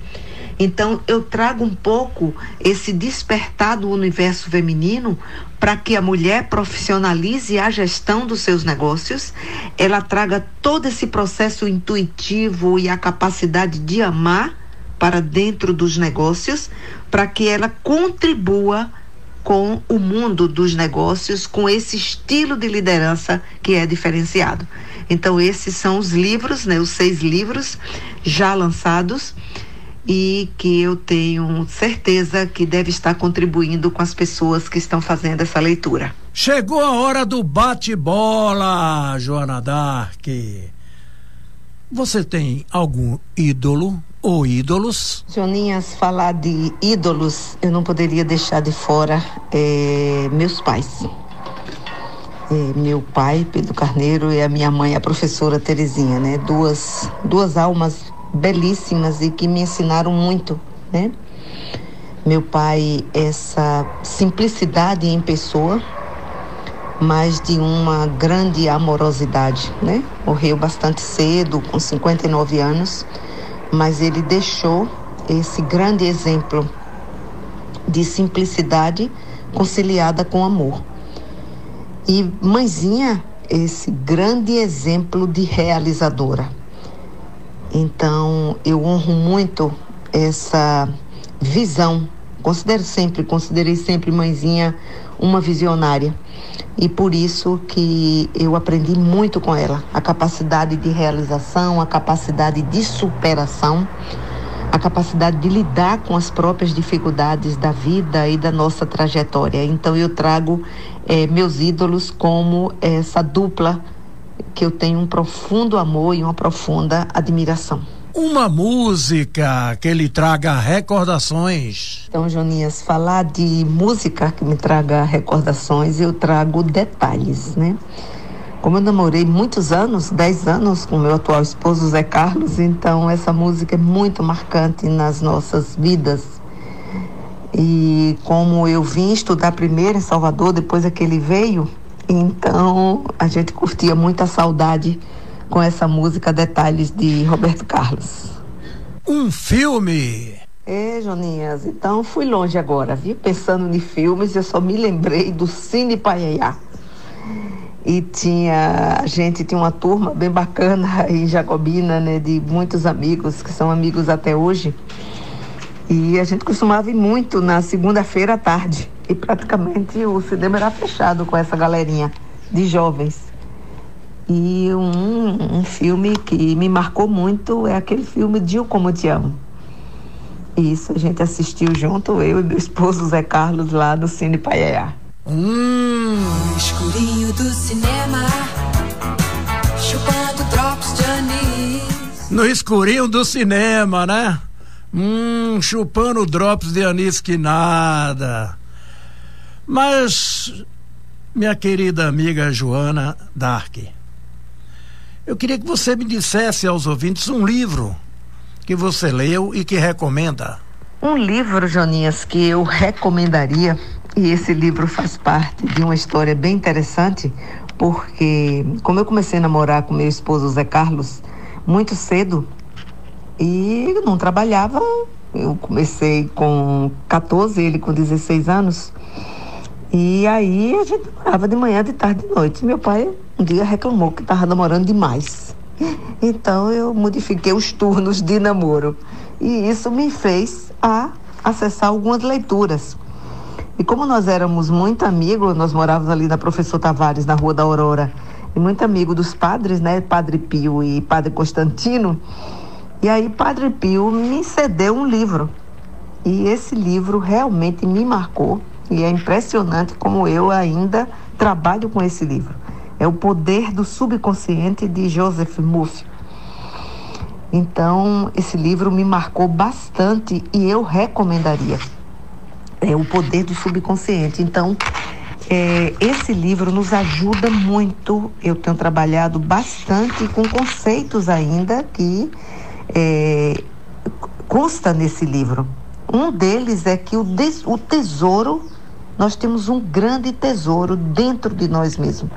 Então, eu trago um pouco esse despertar do universo feminino para que a mulher profissionalize a gestão dos seus negócios, ela traga todo esse processo intuitivo e a capacidade de amar para dentro dos negócios, para que ela contribua com o mundo dos negócios, com esse estilo de liderança que é diferenciado. Então, esses são os livros, né, os seis livros já lançados e que eu tenho certeza que deve estar contribuindo com as pessoas que estão fazendo essa leitura. Chegou a hora do bate-bola, Joana Dark. Você tem algum ídolo ou ídolos? Joninhas, falar de ídolos, eu não poderia deixar de fora é, meus pais. É, meu pai, Pedro Carneiro, e a minha mãe, a professora Terezinha, né? Duas, duas almas belíssimas e que me ensinaram muito, né? Meu pai, essa simplicidade em pessoa, mas de uma grande amorosidade, né? Morreu bastante cedo, com 59 anos, mas ele deixou esse grande exemplo de simplicidade conciliada com amor. E mãezinha, esse grande exemplo de realizadora então, eu honro muito essa visão. Considero sempre, considerei sempre mãezinha uma visionária. E por isso que eu aprendi muito com ela, a capacidade de realização, a capacidade de superação, a capacidade de lidar com as próprias dificuldades da vida e da nossa trajetória. Então eu trago eh, meus ídolos como essa dupla que eu tenho um profundo amor e uma profunda admiração. Uma música que lhe traga recordações. Então, Jonias, falar de música que me traga recordações, eu trago detalhes, né? Como eu namorei muitos anos, 10 anos com meu atual esposo Zé Carlos, então essa música é muito marcante nas nossas vidas. E como eu vim estudar primeiro em Salvador, depois é que ele veio, então, a gente curtia muita saudade com essa música Detalhes de Roberto Carlos. Um filme. É, Joninhas, então fui longe agora, viu? Pensando em filmes, eu só me lembrei do Cine Paiaiá. E tinha, a gente tinha uma turma bem bacana em Jacobina, né, de muitos amigos, que são amigos até hoje. E a gente costumava ir muito na segunda-feira à tarde e praticamente o cinema era fechado com essa galerinha de jovens. E um, um filme que me marcou muito é aquele filme Dio Como Te Amo. Isso, a gente assistiu junto, eu e meu esposo Zé Carlos, lá no Cine Paiaiá. Hum. No escurinho do cinema, chupando drops de anis. No escurinho do cinema, né? Hum, chupando drops de anis que nada. Mas, minha querida amiga Joana Dark, eu queria que você me dissesse aos ouvintes um livro que você leu e que recomenda. Um livro, Joninhas, que eu recomendaria, e esse livro faz parte de uma história bem interessante, porque como eu comecei a namorar com meu esposo Zé Carlos muito cedo e não trabalhava, eu comecei com 14, ele com 16 anos. E aí a gente namorava de manhã, de tarde, de noite. Meu pai um dia reclamou que estava namorando demais. Então eu modifiquei os turnos de namoro. E isso me fez a acessar algumas leituras. E como nós éramos muito amigos, nós morávamos ali na Professor Tavares, na Rua da Aurora, e muito amigo dos padres, né? Padre Pio e Padre Constantino. E aí Padre Pio me cedeu um livro. E esse livro realmente me marcou e é impressionante como eu ainda trabalho com esse livro. É O Poder do Subconsciente de Joseph Murphy. Então, esse livro me marcou bastante e eu recomendaria. É O Poder do Subconsciente. Então, é, esse livro nos ajuda muito. Eu tenho trabalhado bastante com conceitos ainda que é, consta nesse livro. Um deles é que o, des, o tesouro, nós temos um grande tesouro dentro de nós mesmos.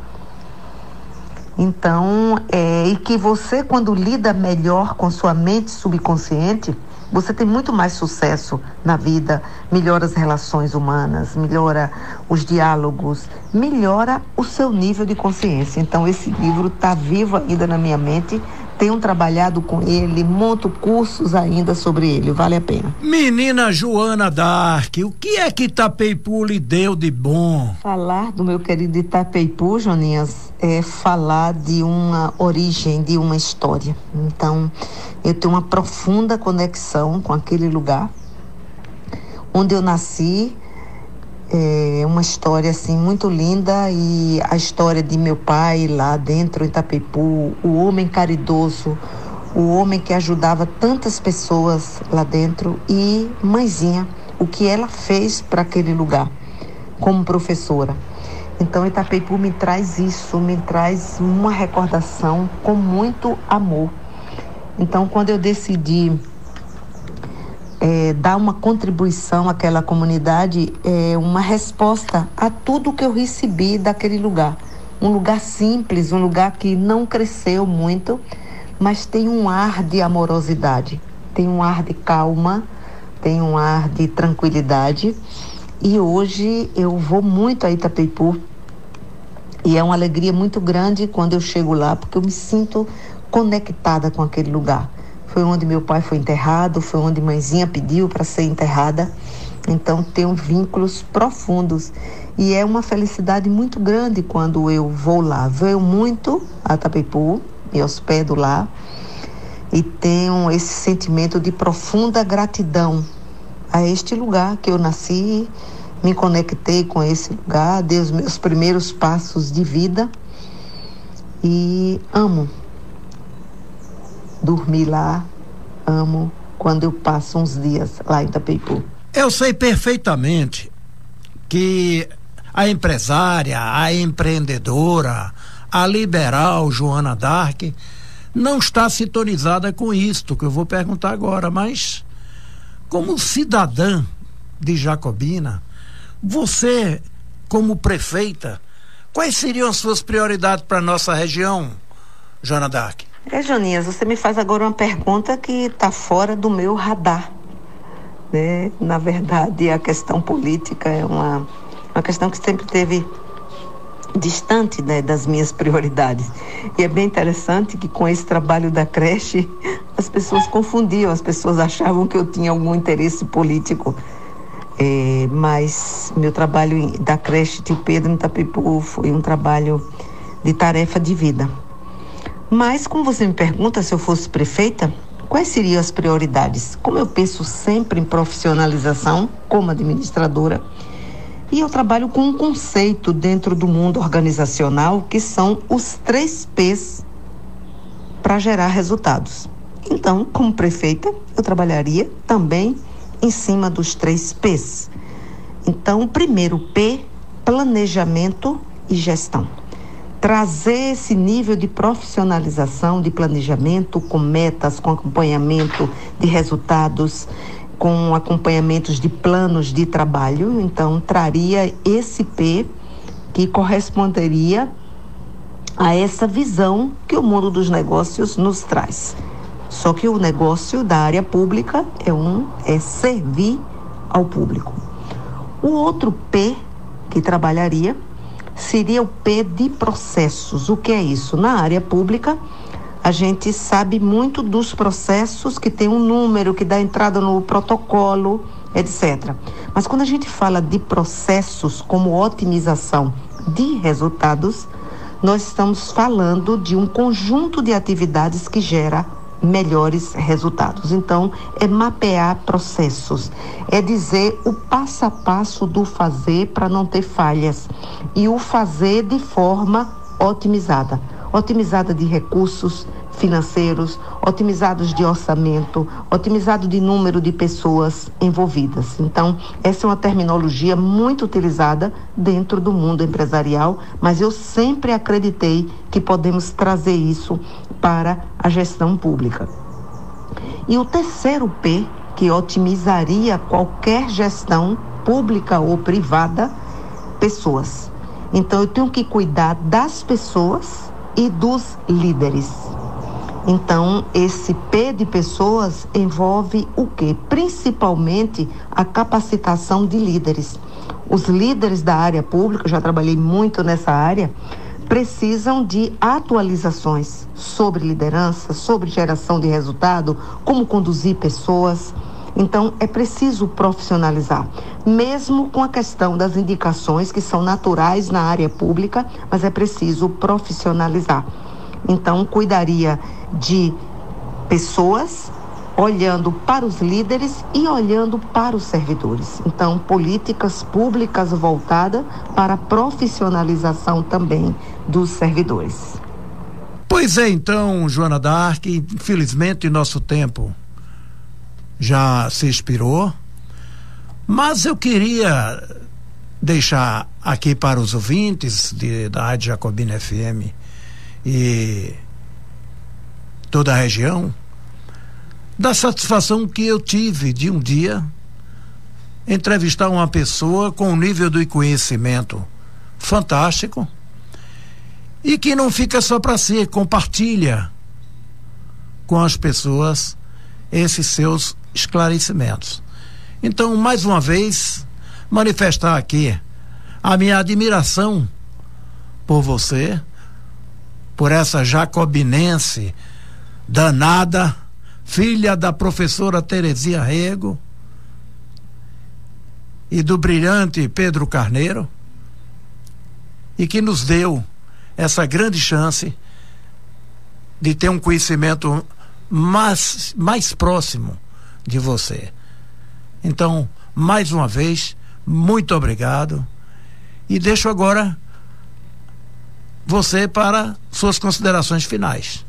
Então, é, e que você, quando lida melhor com sua mente subconsciente, você tem muito mais sucesso na vida, melhora as relações humanas, melhora os diálogos, melhora o seu nível de consciência. Então, esse livro está vivo ainda na minha mente tenho trabalhado com ele, monto cursos ainda sobre ele, vale a pena. Menina Joana Dark, o que é que Itapeipu lhe deu de bom? Falar do meu querido Itapeipu, Joninhas, é falar de uma origem, de uma história. Então, eu tenho uma profunda conexão com aquele lugar onde eu nasci, é uma história assim muito linda e a história de meu pai lá dentro em o homem caridoso, o homem que ajudava tantas pessoas lá dentro e mãezinha, o que ela fez para aquele lugar como professora. Então Itapeipu me traz isso, me traz uma recordação com muito amor. Então quando eu decidi é, dar uma contribuição àquela comunidade, é, uma resposta a tudo que eu recebi daquele lugar. Um lugar simples, um lugar que não cresceu muito, mas tem um ar de amorosidade, tem um ar de calma, tem um ar de tranquilidade. E hoje eu vou muito a Itapeipu e é uma alegria muito grande quando eu chego lá, porque eu me sinto conectada com aquele lugar foi onde meu pai foi enterrado, foi onde mãezinha pediu para ser enterrada. Então tenho vínculos profundos e é uma felicidade muito grande quando eu vou lá. Venho muito a Tapipu, me hospedo lá e tenho esse sentimento de profunda gratidão a este lugar que eu nasci, me conectei com esse lugar, dei os meus primeiros passos de vida e amo dormir lá, amo quando eu passo uns dias lá em Itapeipu. Eu sei perfeitamente que a empresária, a empreendedora, a liberal Joana Dark não está sintonizada com isto que eu vou perguntar agora, mas como cidadã de Jacobina, você, como prefeita, quais seriam as suas prioridades para a nossa região, Joana Dark? É, você me faz agora uma pergunta que está fora do meu radar. Né? Na verdade, a questão política é uma, uma questão que sempre teve distante né, das minhas prioridades. E é bem interessante que com esse trabalho da creche, as pessoas confundiam, as pessoas achavam que eu tinha algum interesse político. É, mas meu trabalho da creche Tio Pedro em Tapipu foi um trabalho de tarefa de vida. Mas, como você me pergunta se eu fosse prefeita, quais seriam as prioridades? Como eu penso sempre em profissionalização, como administradora, e eu trabalho com um conceito dentro do mundo organizacional que são os três P's para gerar resultados. Então, como prefeita, eu trabalharia também em cima dos três P's. Então, o primeiro P, planejamento e gestão trazer esse nível de profissionalização, de planejamento, com metas, com acompanhamento de resultados, com acompanhamentos de planos de trabalho. Então, traria esse P que corresponderia a essa visão que o mundo dos negócios nos traz. Só que o negócio da área pública é um é servir ao público. O outro P que trabalharia seria o P de processos. O que é isso? Na área pública, a gente sabe muito dos processos que tem um número, que dá entrada no protocolo, etc. Mas quando a gente fala de processos como otimização de resultados, nós estamos falando de um conjunto de atividades que gera melhores resultados. Então, é mapear processos, é dizer o passo a passo do fazer para não ter falhas e o fazer de forma otimizada otimizada de recursos financeiros, otimizados de orçamento, otimizado de número de pessoas envolvidas. Então, essa é uma terminologia muito utilizada dentro do mundo empresarial, mas eu sempre acreditei que podemos trazer isso para a gestão pública. E o terceiro P, que otimizaria qualquer gestão pública ou privada, pessoas. Então, eu tenho que cuidar das pessoas e dos líderes. Então, esse P de pessoas envolve o quê? Principalmente a capacitação de líderes. Os líderes da área pública, já trabalhei muito nessa área, precisam de atualizações sobre liderança, sobre geração de resultado, como conduzir pessoas. Então, é preciso profissionalizar, mesmo com a questão das indicações que são naturais na área pública, mas é preciso profissionalizar. Então, cuidaria de pessoas olhando para os líderes e olhando para os servidores. Então, políticas públicas voltadas para a profissionalização também dos servidores. Pois é, então, Joana Dark, infelizmente nosso tempo já se expirou, mas eu queria deixar aqui para os ouvintes de, da Rádio Jacobina FM e toda a região, da satisfação que eu tive de um dia entrevistar uma pessoa com um nível de conhecimento fantástico e que não fica só para si, compartilha com as pessoas esses seus esclarecimentos. Então, mais uma vez, manifestar aqui a minha admiração por você, por essa jacobinense danada, filha da professora Terezinha Rego e do brilhante Pedro Carneiro, e que nos deu essa grande chance de ter um conhecimento mais, mais próximo de você. Então, mais uma vez, muito obrigado e deixo agora você para suas considerações finais.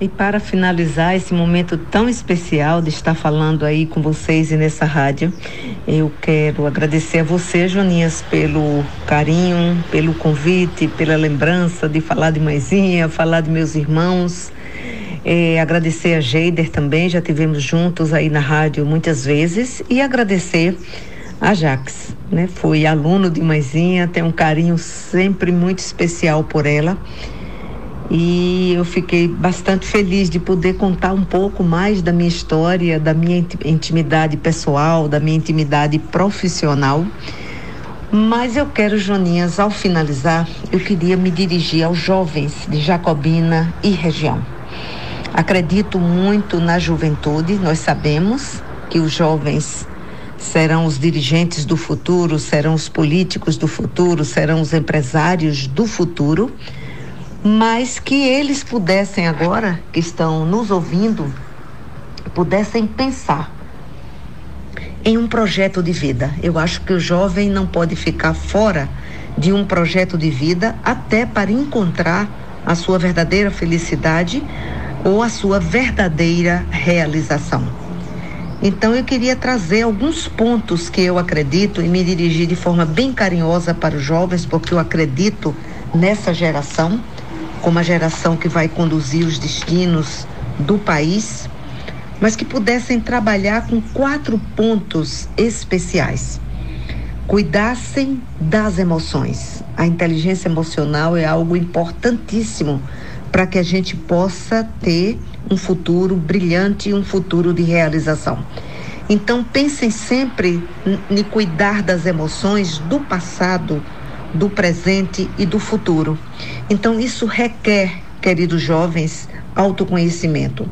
E para finalizar esse momento tão especial de estar falando aí com vocês e nessa rádio, eu quero agradecer a você, Joninhas, pelo carinho, pelo convite, pela lembrança de falar de mãezinha, falar de meus irmãos. É, agradecer a Geider também, já tivemos juntos aí na rádio muitas vezes. E agradecer a Jax, né? Fui aluno de mãezinha, tenho um carinho sempre muito especial por ela. E eu fiquei bastante feliz de poder contar um pouco mais da minha história, da minha intimidade pessoal, da minha intimidade profissional. Mas eu quero, Joninhas, ao finalizar, eu queria me dirigir aos jovens de Jacobina e região. Acredito muito na juventude, nós sabemos que os jovens serão os dirigentes do futuro, serão os políticos do futuro, serão os empresários do futuro mas que eles pudessem agora, que estão nos ouvindo, pudessem pensar em um projeto de vida. Eu acho que o jovem não pode ficar fora de um projeto de vida até para encontrar a sua verdadeira felicidade ou a sua verdadeira realização. Então eu queria trazer alguns pontos que eu acredito e me dirigir de forma bem carinhosa para os jovens, porque eu acredito nessa geração como a geração que vai conduzir os destinos do país, mas que pudessem trabalhar com quatro pontos especiais. Cuidassem das emoções. A inteligência emocional é algo importantíssimo para que a gente possa ter um futuro brilhante e um futuro de realização. Então pensem sempre em cuidar das emoções do passado, do presente e do futuro. Então, isso requer, queridos jovens, autoconhecimento.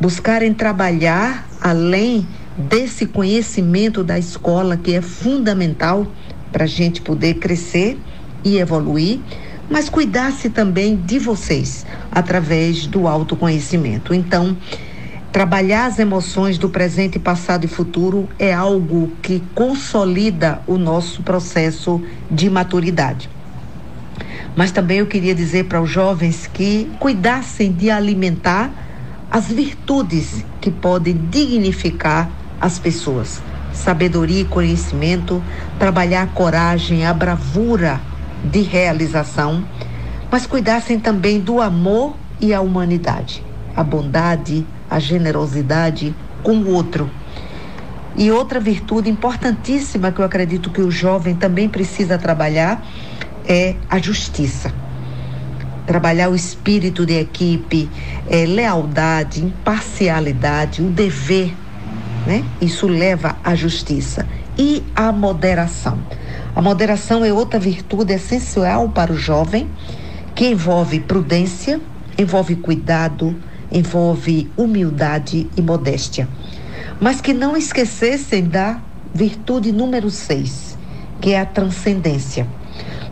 Buscarem trabalhar além desse conhecimento da escola, que é fundamental para a gente poder crescer e evoluir, mas cuidasse também de vocês através do autoconhecimento. Então, trabalhar as emoções do presente, passado e futuro é algo que consolida o nosso processo de maturidade. Mas também eu queria dizer para os jovens que cuidassem de alimentar as virtudes que podem dignificar as pessoas. Sabedoria e conhecimento, trabalhar a coragem, a bravura de realização, mas cuidassem também do amor e a humanidade, a bondade, a generosidade com o outro. E outra virtude importantíssima que eu acredito que o jovem também precisa trabalhar é a justiça. Trabalhar o espírito de equipe, é, lealdade, imparcialidade, o dever, né? Isso leva à justiça e à moderação. A moderação é outra virtude essencial para o jovem, que envolve prudência, envolve cuidado, envolve humildade e modéstia. Mas que não esquecessem da virtude número seis, que é a transcendência.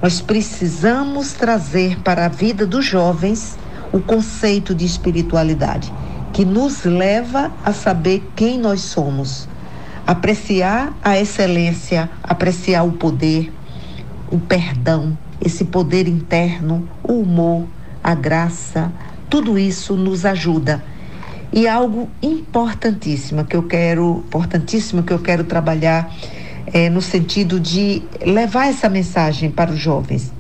Nós precisamos trazer para a vida dos jovens o conceito de espiritualidade, que nos leva a saber quem nós somos, apreciar a excelência, apreciar o poder, o perdão, esse poder interno, o humor, a graça, tudo isso nos ajuda. E algo importantíssimo que eu quero, importantíssimo que eu quero trabalhar é, no sentido de levar essa mensagem para os jovens.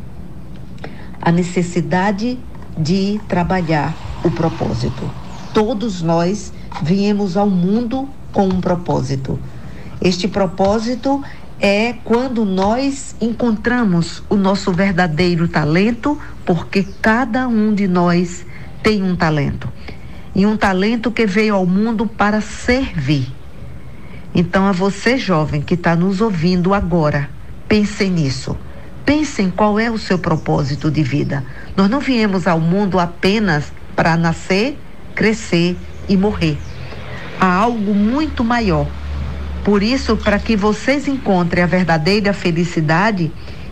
A necessidade de trabalhar o propósito. Todos nós viemos ao mundo com um propósito. Este propósito é quando nós encontramos o nosso verdadeiro talento, porque cada um de nós tem um talento. E um talento que veio ao mundo para servir então, a você, jovem, que está nos ouvindo agora, pense nisso. Pense em qual é o seu propósito de vida. Nós não viemos ao mundo apenas para nascer, crescer e morrer. Há algo muito maior. Por isso, para que vocês encontrem a verdadeira felicidade,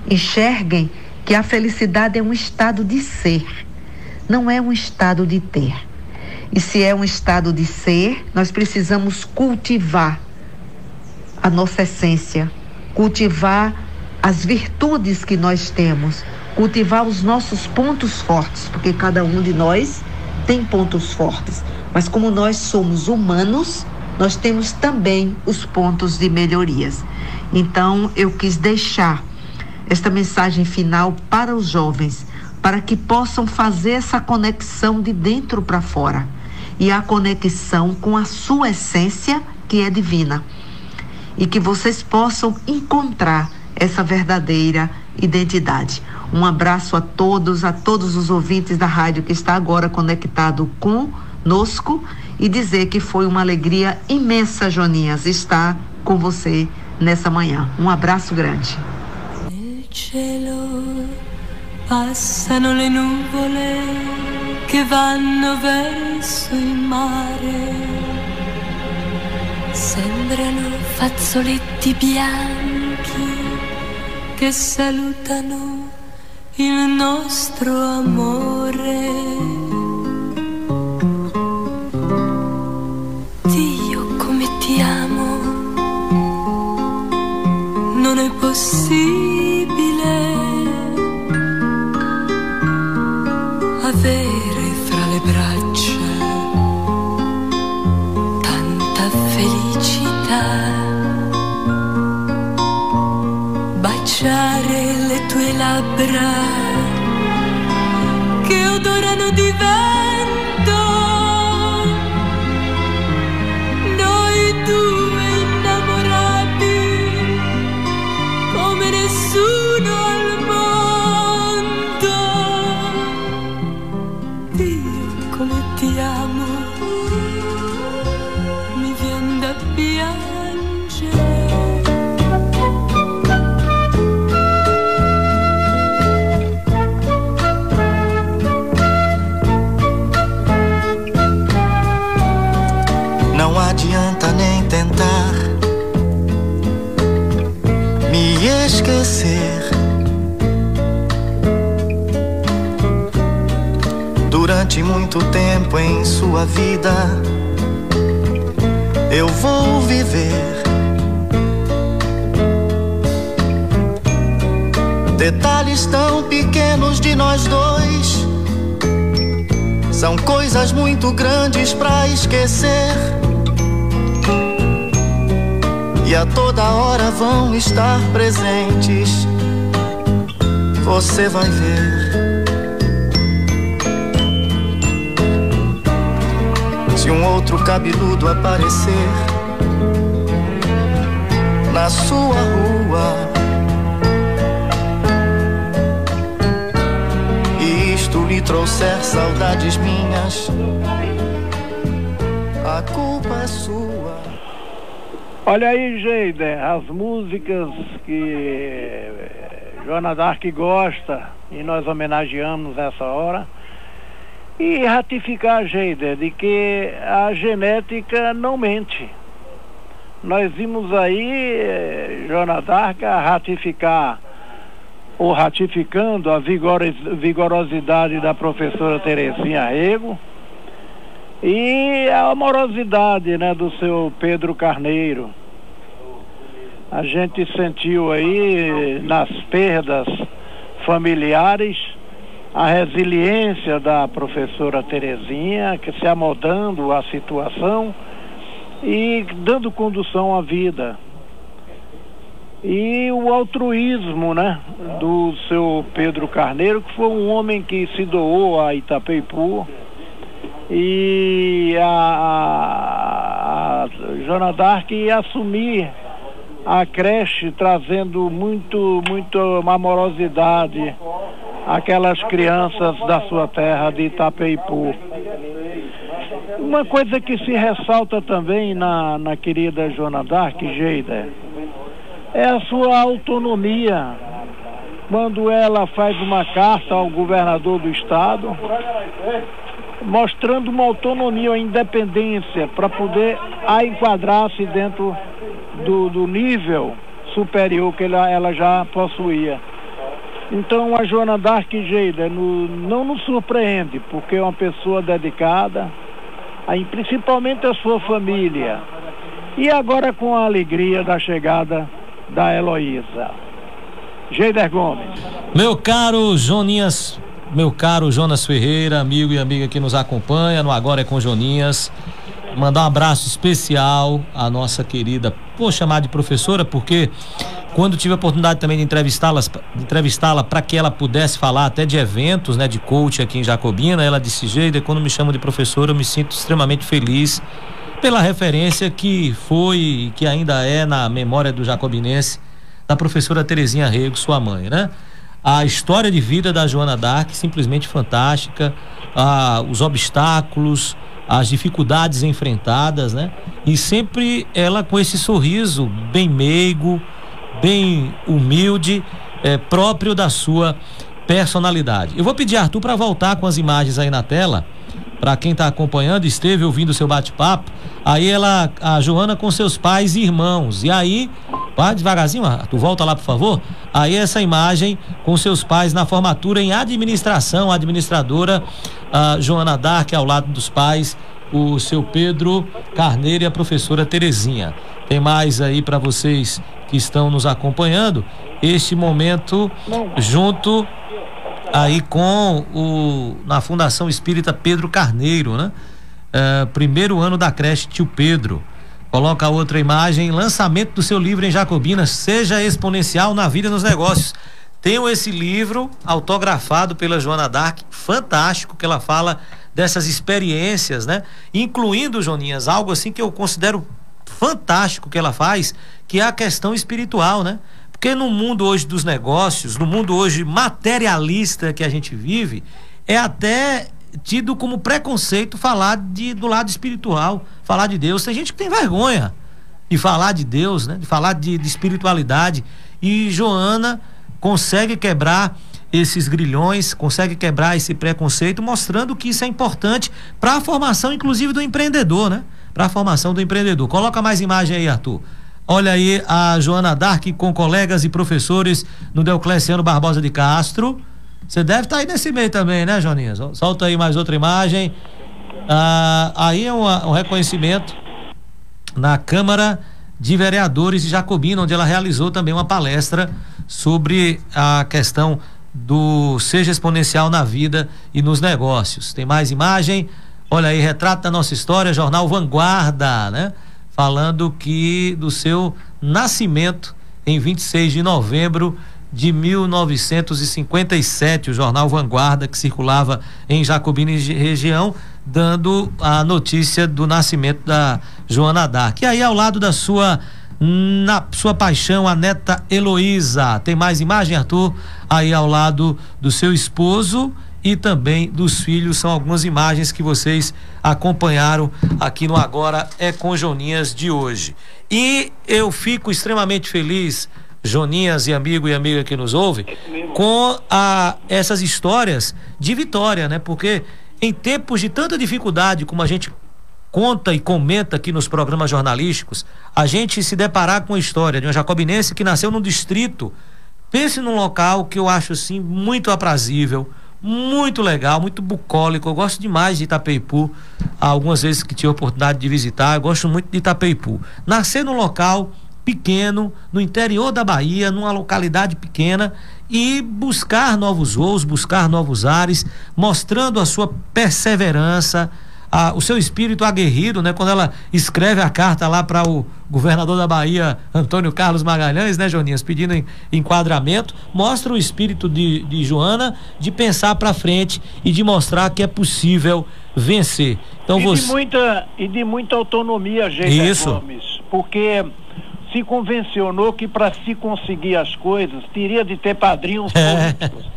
enxerguem que a felicidade é um estado de ser, não é um estado de ter. E se é um estado de ser, nós precisamos cultivar a nossa essência, cultivar as virtudes que nós temos, cultivar os nossos pontos fortes, porque cada um de nós tem pontos fortes. Mas como nós somos humanos, nós temos também os pontos de melhorias. Então, eu quis deixar esta mensagem final para os jovens, para que possam fazer essa conexão de dentro para fora e a conexão com a sua essência, que é divina e que vocês possam encontrar essa verdadeira identidade. Um abraço a todos, a todos os ouvintes da rádio que está agora conectado conosco e dizer que foi uma alegria imensa, Joninhas, estar com você nessa manhã. Um abraço grande. passano le nuvole che vanno verso il mare. Sembrano fazzoletti bianchi che salutano il nostro amore. Possibile avere fra le braccia baciare le tue labbra che odorano di vento. Esquecer. durante muito tempo em sua vida. Eu vou viver. Detalhes tão pequenos de nós dois são coisas muito grandes pra esquecer. E a toda hora vão estar presentes. Você vai ver. Se um outro cabeludo aparecer na sua rua. lhe trouxer saudades minhas, a culpa é sua. Olha aí, Geide, as músicas que eh, Joana Dark gosta e nós homenageamos nessa hora. E ratificar, Geide, de que a genética não mente. Nós vimos aí, eh, Joana Dark, ratificar ou ratificando a vigorosidade da professora Terezinha Rego e a amorosidade né, do seu Pedro Carneiro. A gente sentiu aí nas perdas familiares a resiliência da professora Terezinha, que se amodando à situação e dando condução à vida. E o altruísmo, né, do seu Pedro Carneiro, que foi um homem que se doou a Itapeipu. E a, a, a Joana assumir a creche trazendo muito, muito amorosidade àquelas crianças da sua terra de Itapeipu. Uma coisa que se ressalta também na, na querida Joana Dark, Geida, é a sua autonomia. Quando ela faz uma carta ao governador do estado, mostrando uma autonomia, uma independência para poder enquadrar-se dentro do, do, nível superior que ela, ela, já possuía. Então a Joana Dark Geida no, não nos surpreende, porque é uma pessoa dedicada, principalmente a sua família. E agora com a alegria da chegada da Heloísa. Geider Gomes. Meu caro Joninhas, meu caro Jonas Ferreira, amigo e amiga que nos acompanha no Agora é com Joninhas. Mandar um abraço especial à nossa querida, vou chamar de professora, porque quando tive a oportunidade também de entrevistá-la entrevistá-la para que ela pudesse falar até de eventos, né, de coach aqui em Jacobina, ela disse: "Geida, quando me chamam de professora, eu me sinto extremamente feliz pela referência que foi e que ainda é na memória do jacobinense da professora Terezinha Rego, sua mãe, né? A história de vida da Joana Dark simplesmente fantástica, ah, os obstáculos, as dificuldades enfrentadas, né? E sempre ela com esse sorriso bem meigo, bem humilde, é, próprio da sua personalidade. Eu vou pedir Arthur para voltar com as imagens aí na tela para quem está acompanhando, esteve ouvindo o seu bate-papo, aí ela, a Joana com seus pais e irmãos. E aí, vai devagarzinho, tu volta lá, por favor. Aí essa imagem com seus pais na formatura em administração, a administradora a Joana Dark ao lado dos pais, o seu Pedro Carneiro e a professora Terezinha. Tem mais aí para vocês que estão nos acompanhando este momento junto aí com o na Fundação Espírita Pedro Carneiro, né? É, primeiro ano da creche Tio Pedro. Coloca outra imagem, lançamento do seu livro em Jacobinas, seja exponencial na vida e nos negócios. Tenho esse livro autografado pela Joana Dark, fantástico, que ela fala dessas experiências, né? Incluindo, Joninhas, algo assim que eu considero fantástico que ela faz, que é a questão espiritual, né? Porque no mundo hoje dos negócios, no mundo hoje materialista que a gente vive, é até tido como preconceito falar de, do lado espiritual, falar de Deus. Tem gente que tem vergonha de falar de Deus, né? de falar de, de espiritualidade. E Joana consegue quebrar esses grilhões, consegue quebrar esse preconceito, mostrando que isso é importante para a formação, inclusive, do empreendedor, né? Para a formação do empreendedor. Coloca mais imagem aí, Arthur. Olha aí a Joana Dark com colegas e professores no Deocleciano Barbosa de Castro. Você deve estar aí nesse meio também, né, Joninhas? Solta aí mais outra imagem. Ah, aí é uma, um reconhecimento na Câmara de Vereadores de Jacobina, onde ela realizou também uma palestra sobre a questão do seja exponencial na vida e nos negócios. Tem mais imagem? Olha aí, retrato da nossa história, jornal Vanguarda, né? Falando que do seu nascimento em 26 de novembro de 1957, o jornal Vanguarda, que circulava em Jacobina e região, dando a notícia do nascimento da Joana Dark. E aí, ao lado da sua na sua paixão, a neta Heloísa. Tem mais imagem, Arthur? Aí ao lado do seu esposo e também dos filhos. São algumas imagens que vocês acompanharam aqui no Agora é com Joninhas de hoje. E eu fico extremamente feliz, Joninhas e amigo e amiga que nos ouve, com a, essas histórias de vitória, né? Porque em tempos de tanta dificuldade, como a gente conta e comenta aqui nos programas jornalísticos, a gente se deparar com a história de uma jacobinense que nasceu num distrito. Pense num local que eu acho assim muito aprazível, muito legal, muito bucólico. Eu gosto demais de Itapeipu. Algumas vezes que tive a oportunidade de visitar, eu gosto muito de Itapeipu. Nascer num local pequeno, no interior da Bahia, numa localidade pequena e buscar novos voos, buscar novos ares, mostrando a sua perseverança, a, o seu espírito aguerrido, né? Quando ela escreve a carta lá para o governador da Bahia, Antônio Carlos Magalhães, né, Joninhas, pedindo enquadramento, mostra o espírito de, de Joana de pensar para frente e de mostrar que é possível vencer. Então e você de muita e de muita autonomia, gente Isso. Gomes, porque se convencionou que para se conseguir as coisas teria de ter padrinhos É. políticos.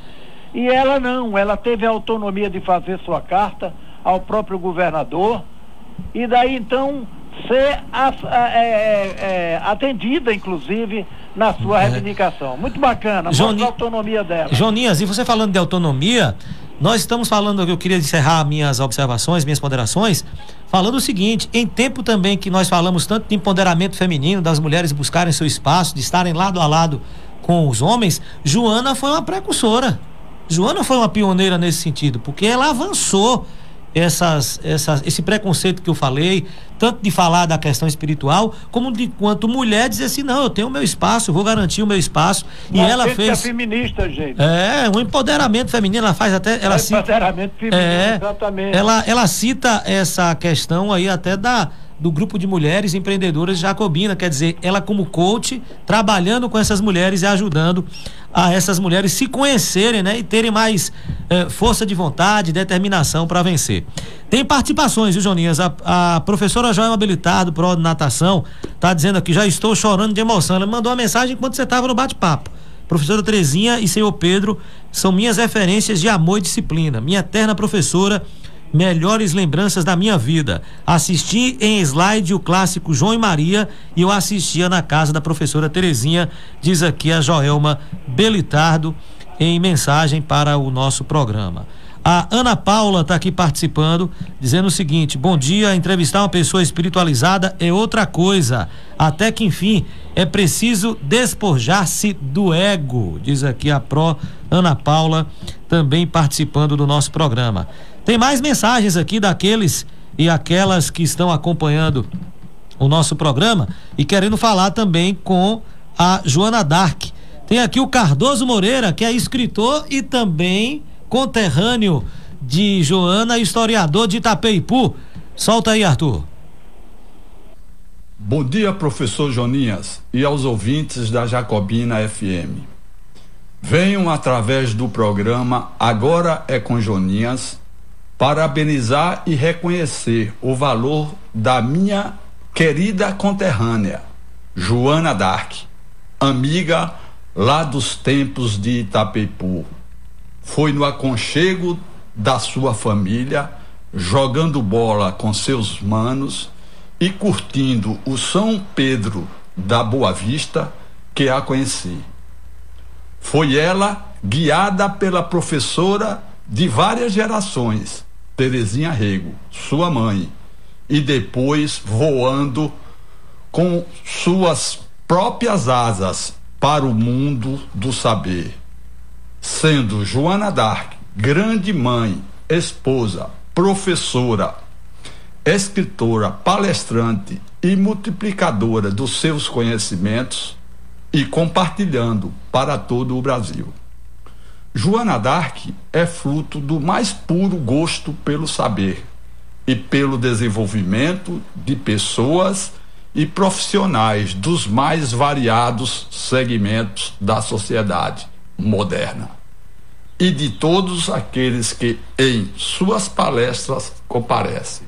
E ela não, ela teve a autonomia de fazer sua carta ao próprio governador e daí então ser a- a- é, é, é, atendida, inclusive, na sua reivindicação. Muito bacana, É. Joni- a autonomia dela. Joninhas, e você falando de autonomia, nós estamos falando, eu queria encerrar minhas observações, minhas ponderações, falando o seguinte, em tempo também que nós falamos tanto de empoderamento feminino, das mulheres buscarem seu espaço, de estarem lado a lado com os homens, Joana foi uma precursora. Joana foi uma pioneira nesse sentido, porque ela avançou essas, essas, esse preconceito que eu falei, tanto de falar da questão espiritual, como de quanto mulher dizer assim, não, eu tenho o meu espaço, eu vou garantir o meu espaço. E Uma ela fez. feminista, gente. É, um empoderamento feminino, ela faz até. Ela É cita, empoderamento feminino, é, exatamente. Ela, ela cita essa questão aí até da do grupo de mulheres empreendedoras Jacobina, quer dizer, ela como coach, trabalhando com essas mulheres e ajudando a essas mulheres se conhecerem, né, e terem mais eh, força de vontade, determinação para vencer. Tem participações, viu, Joninhas? A, a professora Joelma Habilitado, pro natação, tá dizendo aqui, já estou chorando de emoção. Ela mandou uma mensagem enquanto você estava no bate-papo. Professora Terezinha e senhor Pedro são minhas referências de amor e disciplina. Minha eterna professora, melhores lembranças da minha vida. Assisti em slide o clássico João e Maria e eu assistia na casa da professora Terezinha, diz aqui a Joelma Belitardo em mensagem para o nosso programa. A Ana Paula está aqui participando, dizendo o seguinte: bom dia, entrevistar uma pessoa espiritualizada é outra coisa. Até que enfim, é preciso despojar-se do ego, diz aqui a pró Ana Paula, também participando do nosso programa. Tem mais mensagens aqui daqueles e aquelas que estão acompanhando o nosso programa e querendo falar também com a Joana Dark. Tem aqui o Cardoso Moreira, que é escritor e também conterrâneo de Joana, historiador de Itapeipu. Solta aí, Arthur. Bom dia, professor Joninhas e aos ouvintes da Jacobina FM. Venham através do programa Agora é com Joninhas parabenizar e reconhecer o valor da minha querida conterrânea, Joana Dark, amiga lá dos tempos de Itapeipu. Foi no aconchego da sua família, jogando bola com seus manos e curtindo o São Pedro da Boa Vista que a conheci. Foi ela guiada pela professora de várias gerações, Terezinha Rego, sua mãe, e depois voando com suas próprias asas para o mundo do saber. Sendo Joana Dark grande mãe, esposa, professora, escritora, palestrante e multiplicadora dos seus conhecimentos e compartilhando para todo o Brasil. Joana Dark é fruto do mais puro gosto pelo saber e pelo desenvolvimento de pessoas e profissionais dos mais variados segmentos da sociedade moderna e de todos aqueles que em suas palestras comparecem.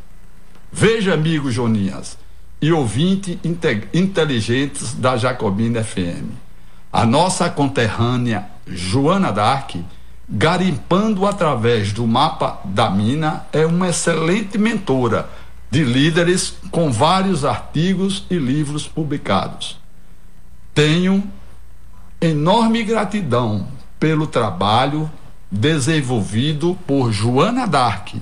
Veja, amigo Joninhas e ouvinte inteligentes da Jacobina FM, a nossa conterrânea Joana Dark, garimpando através do mapa da mina, é uma excelente mentora de líderes com vários artigos e livros publicados. Tenho enorme gratidão pelo trabalho desenvolvido por Joana Dark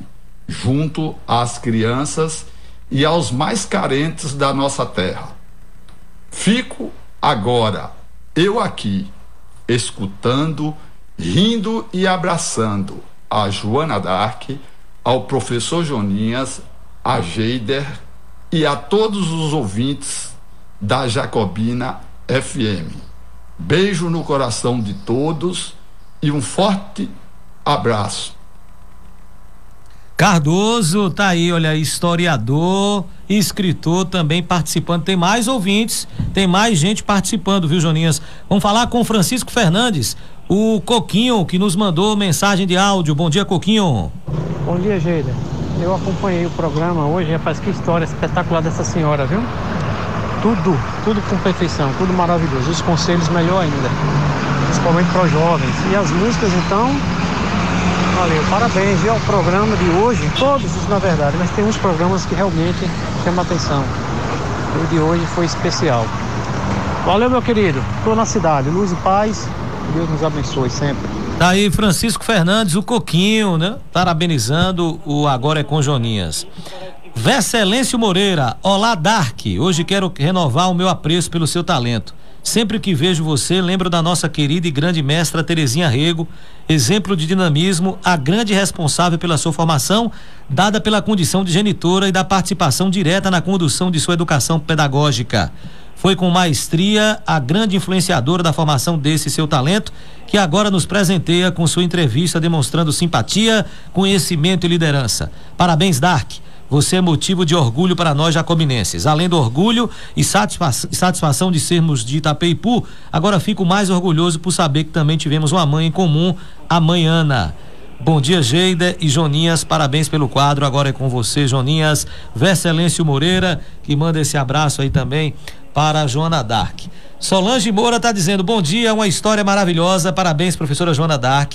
junto às crianças e aos mais carentes da nossa terra. Fico agora, eu aqui, escutando, rindo e abraçando a Joana Dark, ao professor Joninhas, a Geider e a todos os ouvintes da Jacobina FM. Beijo no coração de todos e um forte abraço. Cardoso, tá aí, olha, historiador, escritor também participando. Tem mais ouvintes, tem mais gente participando, viu, Joninhas? Vamos falar com Francisco Fernandes, o Coquinho, que nos mandou mensagem de áudio. Bom dia, Coquinho. Bom dia, Geida. Eu acompanhei o programa hoje, rapaz, que história espetacular dessa senhora, viu? Tudo, tudo com perfeição, tudo maravilhoso. Os conselhos melhor ainda, principalmente para os jovens. E as músicas, então, valeu. Parabéns, viu, ao programa de hoje, todos na verdade, mas tem uns programas que realmente chamam a atenção. O de hoje foi especial. Valeu, meu querido. Estou na cidade. Luz e paz. Deus nos abençoe sempre. Tá aí Francisco Fernandes, o Coquinho, né? Parabenizando o Agora é com Joninhas. Vescelêncio Moreira, olá Dark. Hoje quero renovar o meu apreço pelo seu talento. Sempre que vejo você, lembro da nossa querida e grande mestra Terezinha Rego, exemplo de dinamismo, a grande responsável pela sua formação, dada pela condição de genitora e da participação direta na condução de sua educação pedagógica. Foi com maestria a grande influenciadora da formação desse seu talento, que agora nos presenteia com sua entrevista demonstrando simpatia, conhecimento e liderança. Parabéns, Dark. Você é motivo de orgulho para nós jacobinenses. Além do orgulho e satisfa satisfação de sermos de Itapeipu, agora fico mais orgulhoso por saber que também tivemos uma mãe em comum, a mãe Ana. Bom dia, Geida e Joninhas. Parabéns pelo quadro. Agora é com você, Joninhas. Vescelêncio Moreira, que manda esse abraço aí também para a Joana Dark. Solange Moura está dizendo: bom dia, uma história maravilhosa. Parabéns, professora Joana Dark.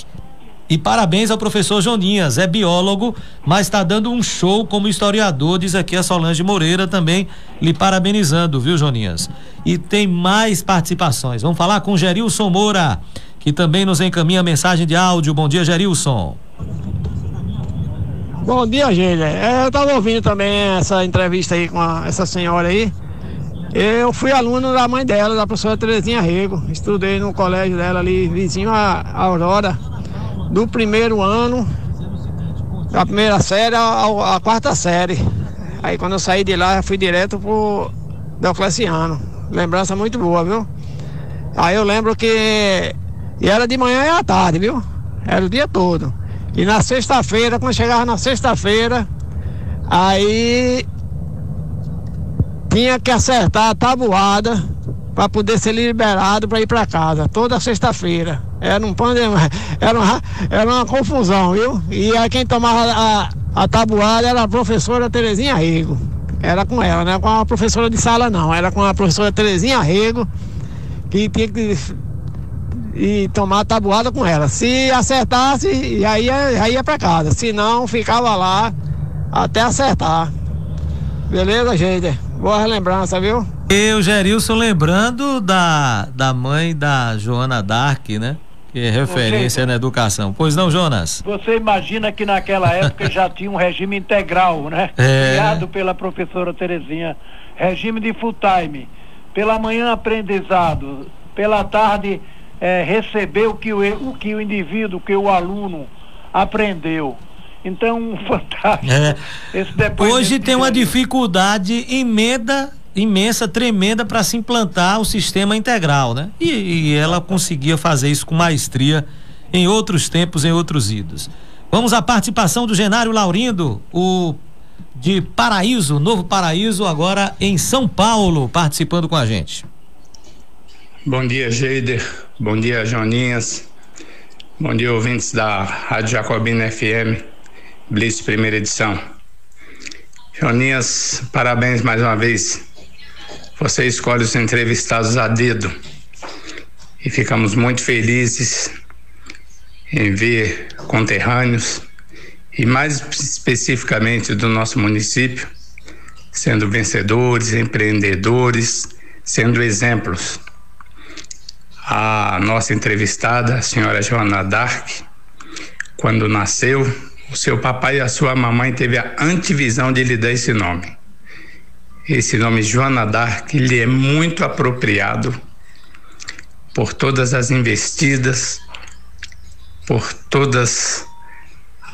E parabéns ao professor Joninhas, é biólogo, mas está dando um show como historiador, diz aqui a Solange Moreira também, lhe parabenizando, viu, Joninhas? E tem mais participações. Vamos falar com Gerilson Moura, que também nos encaminha mensagem de áudio. Bom dia, Gerilson. Bom dia, gente. É, eu estava ouvindo também essa entrevista aí com a, essa senhora aí. Eu fui aluno da mãe dela, da professora Terezinha Rego. Estudei no colégio dela ali, vizinho a Aurora, do primeiro ano, da primeira série à, quarta série. Aí quando eu saí de lá, fui direto pro Diocleciano. Lembrança muito boa, viu? Aí eu lembro que e era de manhã e à tarde, viu? Era o dia todo. E na sexta-feira, quando chegava na sexta-feira, aí tinha que acertar a tabuada para poder ser liberado para ir para casa, toda sexta-feira. Era um era uma, era uma confusão, viu? E aí quem tomava a, a tabuada era a professora Terezinha Rego. Era com ela, não era com a professora de sala não, era com a professora Terezinha Rego, que tinha que e tomar a tabuada com ela. Se acertasse, ia, aí ia para casa. Se não, ficava lá até acertar. Beleza, gente? Boa lembrança, viu? E o Gerilson lembrando da, da mãe da Joana Dark, né? Que é referência na educação. Pois não, Jonas? Você imagina que naquela época já tinha um regime integral, né? É. Criado pela professora Terezinha. Regime de full time. Pela manhã aprendizado. Pela tarde é, receber o que o, o que o indivíduo, o que o aluno aprendeu. Então, fantástico. É. Hoje tem uma dificuldade imenda, imensa, tremenda para se implantar o sistema integral, né? E, e ela conseguia fazer isso com maestria em outros tempos, em outros idos. Vamos à participação do Genário Laurindo, o de Paraíso, Novo Paraíso, agora em São Paulo, participando com a gente. Bom dia, Geider. Bom dia, Joninhas. Bom dia, ouvintes da Rádio Jacobina FM, Blitz primeira edição. Joninhas, parabéns mais uma vez. Você escolhe os entrevistados a dedo e ficamos muito felizes em ver conterrâneos e mais especificamente do nosso município sendo vencedores, empreendedores, sendo exemplos a nossa entrevistada, a senhora Joana Dark, quando nasceu, o seu papai e a sua mamãe teve a antevisão de lhe dar esse nome. Esse nome Joana Dark lhe é muito apropriado por todas as investidas, por todas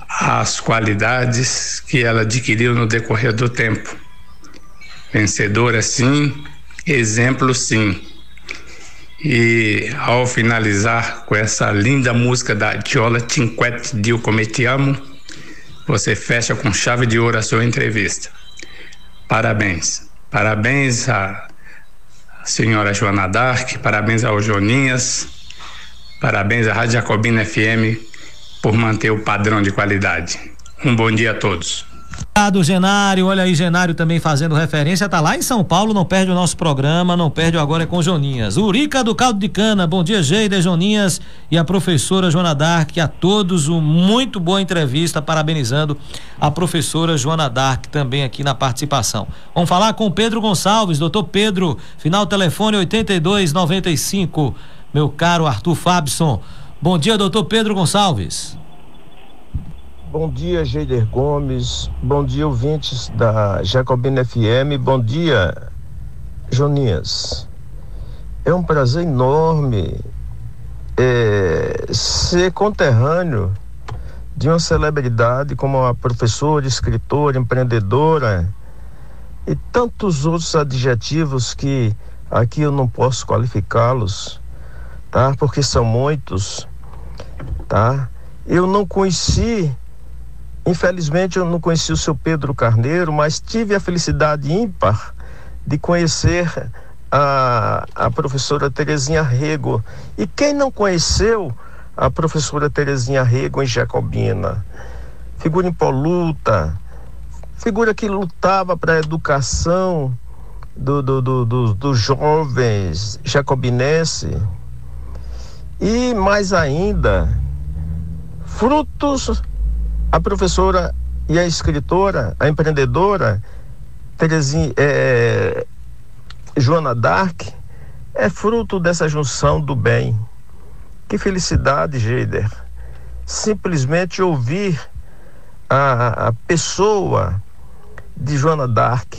as qualidades que ela adquiriu no decorrer do tempo. Vencedora sim, exemplo sim. E ao finalizar com essa linda música da Tiola Cinquette Dio Come Te Amo, você fecha com chave de ouro a sua entrevista. Parabéns. Parabéns à senhora Joana Dark, parabéns ao Joninhas, parabéns à Rádio Jacobina FM por manter o padrão de qualidade. Um bom dia a todos. Obrigado, Genário. Olha aí, Genário também fazendo referência. Tá lá em São Paulo, não perde o nosso programa, não perde o Agora é com Joninhas. Urica do Caldo de Cana, bom dia, Geida, Joninhas e a professora Joana Dark. A todos, uma muito boa entrevista, parabenizando a professora Joana Dark também aqui na participação. Vamos falar com Pedro Gonçalves, doutor Pedro, final telefone 8295. Meu caro Arthur Fabson. Bom dia, doutor Pedro Gonçalves. Bom dia, Geider Gomes. Bom dia, ouvintes da Jacobina FM. Bom dia, Joninhas. É um prazer enorme é, ser conterrâneo de uma celebridade como a professora, escritora, empreendedora e tantos outros adjetivos que aqui eu não posso qualificá-los, tá? Porque são muitos, tá? Eu não conheci Infelizmente eu não conheci o seu Pedro Carneiro, mas tive a felicidade ímpar de conhecer a, a professora Terezinha Rego. E quem não conheceu a professora Terezinha Rego em Jacobina? Figura impoluta, figura que lutava para a educação do, do, do, do, dos jovens jacobinenses. E mais ainda, frutos a professora e a escritora, a empreendedora Terezinha, é, Joana Dark é fruto dessa junção do bem. Que felicidade, Geider. Simplesmente ouvir a, a pessoa de Joana Dark,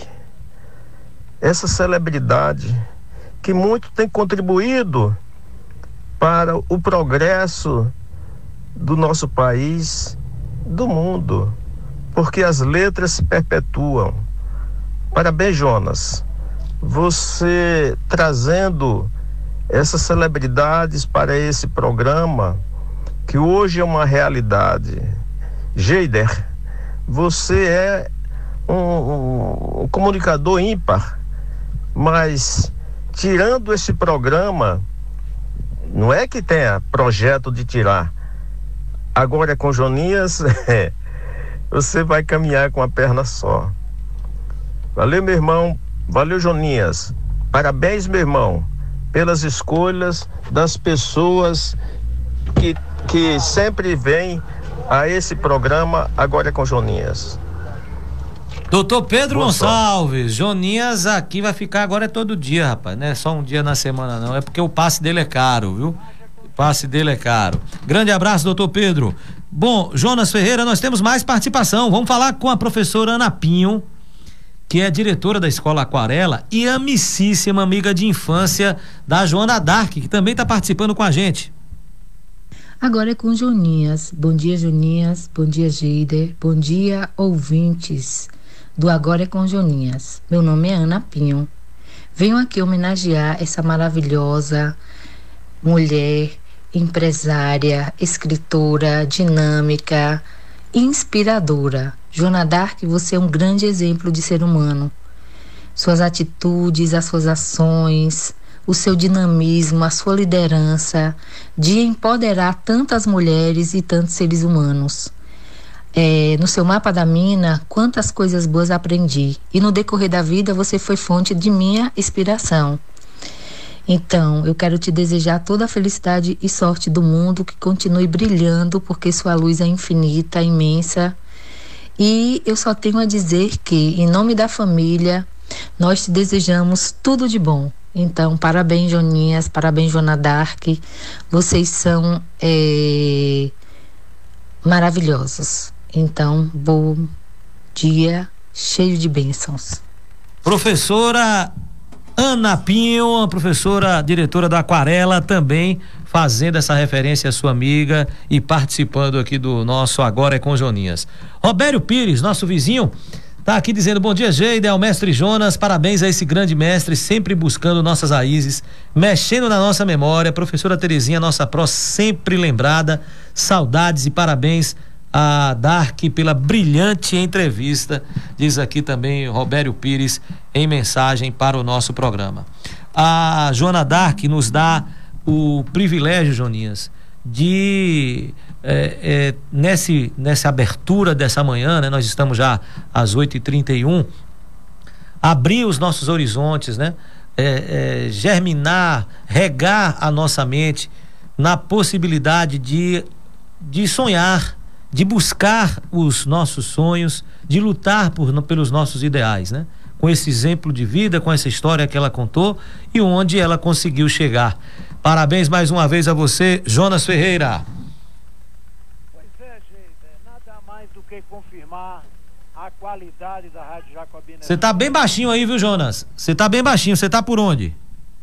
essa celebridade que muito tem contribuído para o progresso do nosso país do mundo, porque as letras perpetuam. Parabéns, Jonas. Você trazendo essas celebridades para esse programa, que hoje é uma realidade. Geider, você é um, um, um comunicador ímpar, mas tirando esse programa, não é que tenha projeto de tirar, Agora com Jonias, é, você vai caminhar com a perna só. Valeu, meu irmão. Valeu, Jonias. Parabéns, meu irmão, pelas escolhas das pessoas que, que sempre vêm a esse programa Agora é com Jonias. Doutor Pedro Boa Gonçalves, Joninhas aqui vai ficar agora é todo dia, rapaz, não é só um dia na semana não, é porque o passe dele é caro, viu? Passe dele é caro. Grande abraço, doutor Pedro. Bom, Jonas Ferreira, nós temos mais participação. Vamos falar com a professora Ana Pinho, que é diretora da Escola Aquarela e amicíssima amiga de infância da Joana Dark, que também está participando com a gente. Agora é com Joninhas. Bom dia, Joninhas. Bom dia, Geider. Bom dia, ouvintes do Agora é com Joninhas. Meu nome é Ana Pinho. Venho aqui homenagear essa maravilhosa mulher, empresária, escritora, dinâmica, inspiradora. Joana Dark, você é um grande exemplo de ser humano. Suas atitudes, as suas ações, o seu dinamismo, a sua liderança de empoderar tantas mulheres e tantos seres humanos. É, no seu mapa da mina, quantas coisas boas aprendi. E no decorrer da vida, você foi fonte de minha inspiração. Então, eu quero te desejar toda a felicidade e sorte do mundo, que continue brilhando, porque sua luz é infinita, imensa. E eu só tenho a dizer que, em nome da família, nós te desejamos tudo de bom. Então, parabéns, Joninhas, parabéns, Jona Dark. Vocês são é, maravilhosos. Então, bom dia, cheio de bênçãos. Professora Ana Pinho, a professora diretora da Aquarela, também fazendo essa referência à sua amiga e participando aqui do nosso Agora é com Joninhas. Robério Pires, nosso vizinho, Tá aqui dizendo bom dia, Geida, ao mestre Jonas, parabéns a esse grande mestre, sempre buscando nossas raízes, mexendo na nossa memória. Professora Terezinha, nossa pró, sempre lembrada. Saudades e parabéns a Dark pela brilhante entrevista, diz aqui também Robério Pires em mensagem para o nosso programa. A Joana Dark nos dá o privilégio, Joninhas, de é, é, nesse, nessa abertura dessa manhã, né, nós estamos já às 8h31, abrir os nossos horizontes, né? É, germinar, regar a nossa mente na possibilidade de, de sonhar, de buscar os nossos sonhos, de lutar por, pelos nossos ideais, né? Com esse exemplo de vida, com essa história que ela contou e onde ela conseguiu chegar. Parabéns mais uma vez a você, Jonas Ferreira. que confirmar a qualidade da Rádio Jacobina. Você tá bem baixinho aí, viu, Jonas? Você tá bem baixinho. Você tá por onde?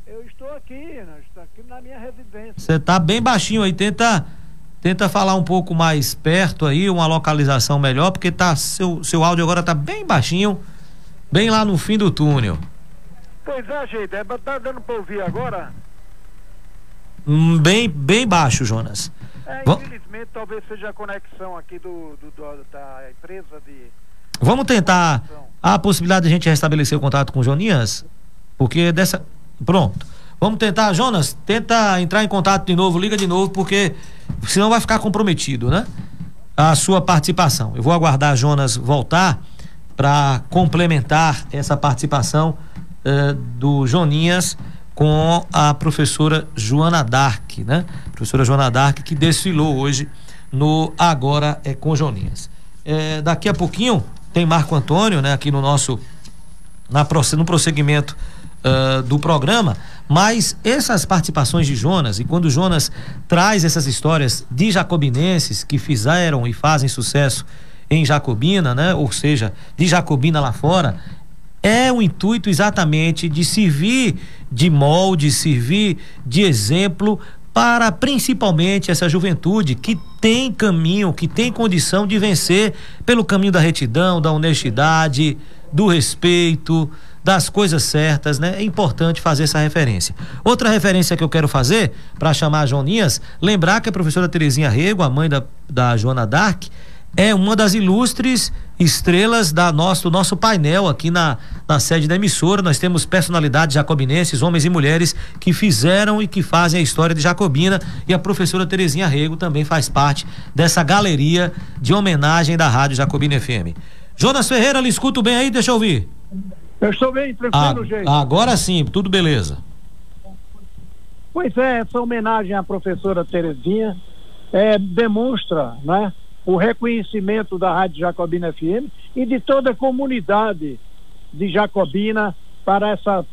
Eu estou aqui, nós estou aqui na minha residência. Você tá bem baixinho aí. Tenta tenta falar um pouco mais perto aí, uma localização melhor, porque tá seu seu áudio agora tá bem baixinho, bem lá no fim do túnel. Pois é, gente, é, tá dando para ouvir agora? Hum, bem bem baixo, Jonas. É, infelizmente, talvez seja a conexão aqui do, do, do da empresa de. Vamos tentar a possibilidade de a gente restabelecer o contato com o Joninhas? Porque dessa. Pronto. Vamos tentar, Jonas, tenta entrar em contato de novo, liga de novo, porque senão vai ficar comprometido, né? A sua participação. Eu vou aguardar Jonas voltar para complementar essa participação uh, do Joninhas com a professora Joana Dark, né? Professora Joana Dark que desfilou hoje no Agora é com Joninhas. É, daqui a pouquinho tem Marco Antônio, né? Aqui no nosso na, no prosseguimento uh, do programa, mas essas participações de Jonas e quando Jonas traz essas histórias de jacobinenses que fizeram e fazem sucesso em Jacobina, né? Ou seja, de Jacobina lá fora, é o intuito exatamente de servir de molde, servir de exemplo para principalmente essa juventude que tem caminho, que tem condição de vencer pelo caminho da retidão, da honestidade, do respeito, das coisas certas, né? É importante fazer essa referência. Outra referência que eu quero fazer, para chamar a Joninhas, lembrar que a professora Terezinha Rego, a mãe da, da Joana Dark, é uma das ilustres estrelas da nosso, do nosso painel aqui na, na sede da emissora. Nós temos personalidades jacobinenses, homens e mulheres, que fizeram e que fazem a história de Jacobina. E a professora Terezinha Rego também faz parte dessa galeria de homenagem da Rádio Jacobina FM. Jonas Ferreira, lhe escuto bem aí? Deixa eu ouvir. Eu estou bem, tranquilo, gente. Agora sim, tudo beleza. Pois é, essa homenagem à professora Terezinha é, demonstra, né? o reconhecimento da Rádio Jacobina FM e de toda a comunidade de Jacobina para essa,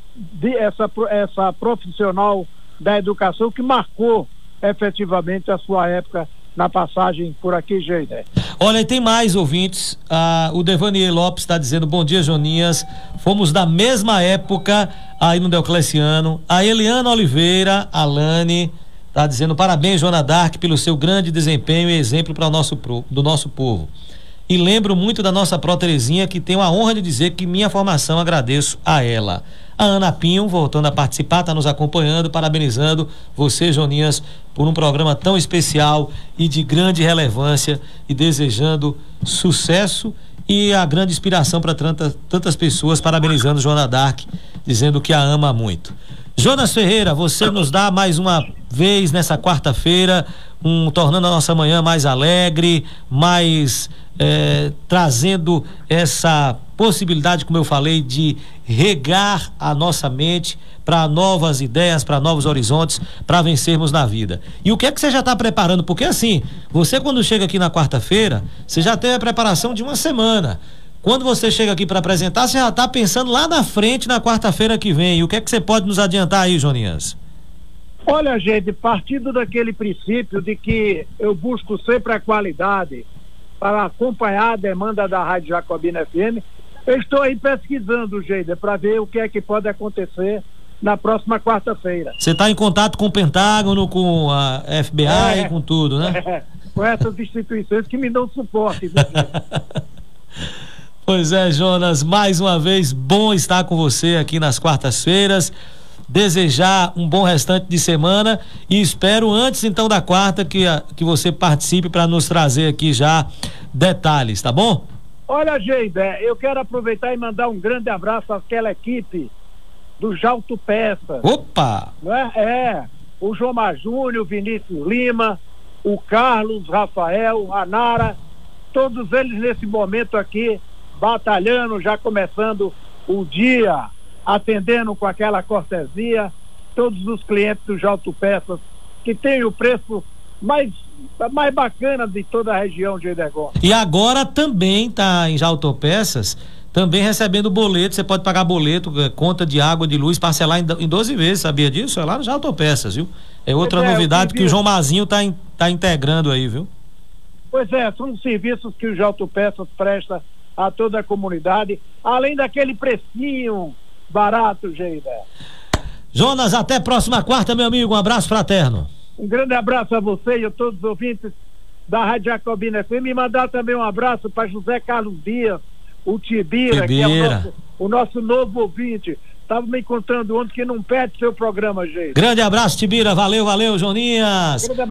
essa, essa profissional da educação que marcou efetivamente a sua época na passagem por aqui, Geider. Olha, e tem mais ouvintes. Ah, o Devanier Lopes está dizendo: Bom dia, Joninhas. Fomos da mesma época aí no Diocleciano. A Eliana Oliveira, Alane, está dizendo: Parabéns, Joana Dark, pelo seu grande desempenho e exemplo para o nosso do nosso povo. E lembro muito da nossa pró Terezinha, que tenho a honra de dizer que minha formação agradeço a ela. A Ana Pinho, voltando a participar, está nos acompanhando, parabenizando você, Joninhas, por um programa tão especial e de grande relevância e desejando sucesso e a grande inspiração para tantas, tantas pessoas, parabenizando Joana Dark, dizendo que a ama muito. Jonas Ferreira, você nos dá mais uma vez nessa quarta-feira, um, tornando a nossa manhã mais alegre, mais eh, trazendo essa possibilidade, como eu falei, de regar a nossa mente para novas ideias, para novos horizontes, para vencermos na vida. E o que é que você já está preparando? Porque assim, você quando chega aqui na quarta-feira, você já tem a preparação de uma semana. Quando você chega aqui para apresentar, você já está pensando lá na frente na quarta-feira que vem. E o que é que você pode nos adiantar aí, Joninhas? Olha, gente, partindo daquele princípio de que eu busco sempre a qualidade para acompanhar a demanda da Rádio Jacobina FM, eu estou aí pesquisando, Geida, para ver o que é que pode acontecer na próxima quarta-feira. Você está em contato com o Pentágono, com a FBI É. e com tudo, né? É, com essas instituições que me dão suporte. Pois é, Jonas, mais uma vez, bom estar com você aqui nas quartas-feiras. Desejar um bom restante de semana e espero antes então da quarta que, que você participe para nos trazer aqui já detalhes, tá bom? Olha, Geida, eu quero aproveitar e mandar um grande abraço àquela equipe do Jalto Peça. Opa! Não é? é, o João Mar Júnior, o Vinícius Lima, o Carlos, Rafael, a Nara, todos eles nesse momento aqui, batalhando, já começando o dia, atendendo com aquela cortesia, todos os clientes do Jalto Peças, que tem o preço mais, mais bacana de toda a região de Edergon. E agora também tá em já autopeças, também recebendo boleto, você pode pagar boleto, eh, conta de água, de luz, parcelar em, do- em 12 vezes, sabia disso? É lá no já autopeças, viu? É outra é, novidade vi- que o João Mazinho tá, in- tá integrando aí, viu? Pois é, são serviços que o Jalto Peças presta a toda a comunidade, além daquele precinho barato, Geida. Jonas, até próxima quarta, meu amigo. Um abraço fraterno. Um grande abraço a você e a todos os ouvintes da Rádio Jacobina FM e mandar também um abraço para José Carlos Dias, o Tibira, que é o Tibira. nosso, o nosso novo ouvinte. Estava me encontrando ontem que não perde seu programa, Geida. Grande abraço, Tibira. Valeu, valeu, Joninhas. Grande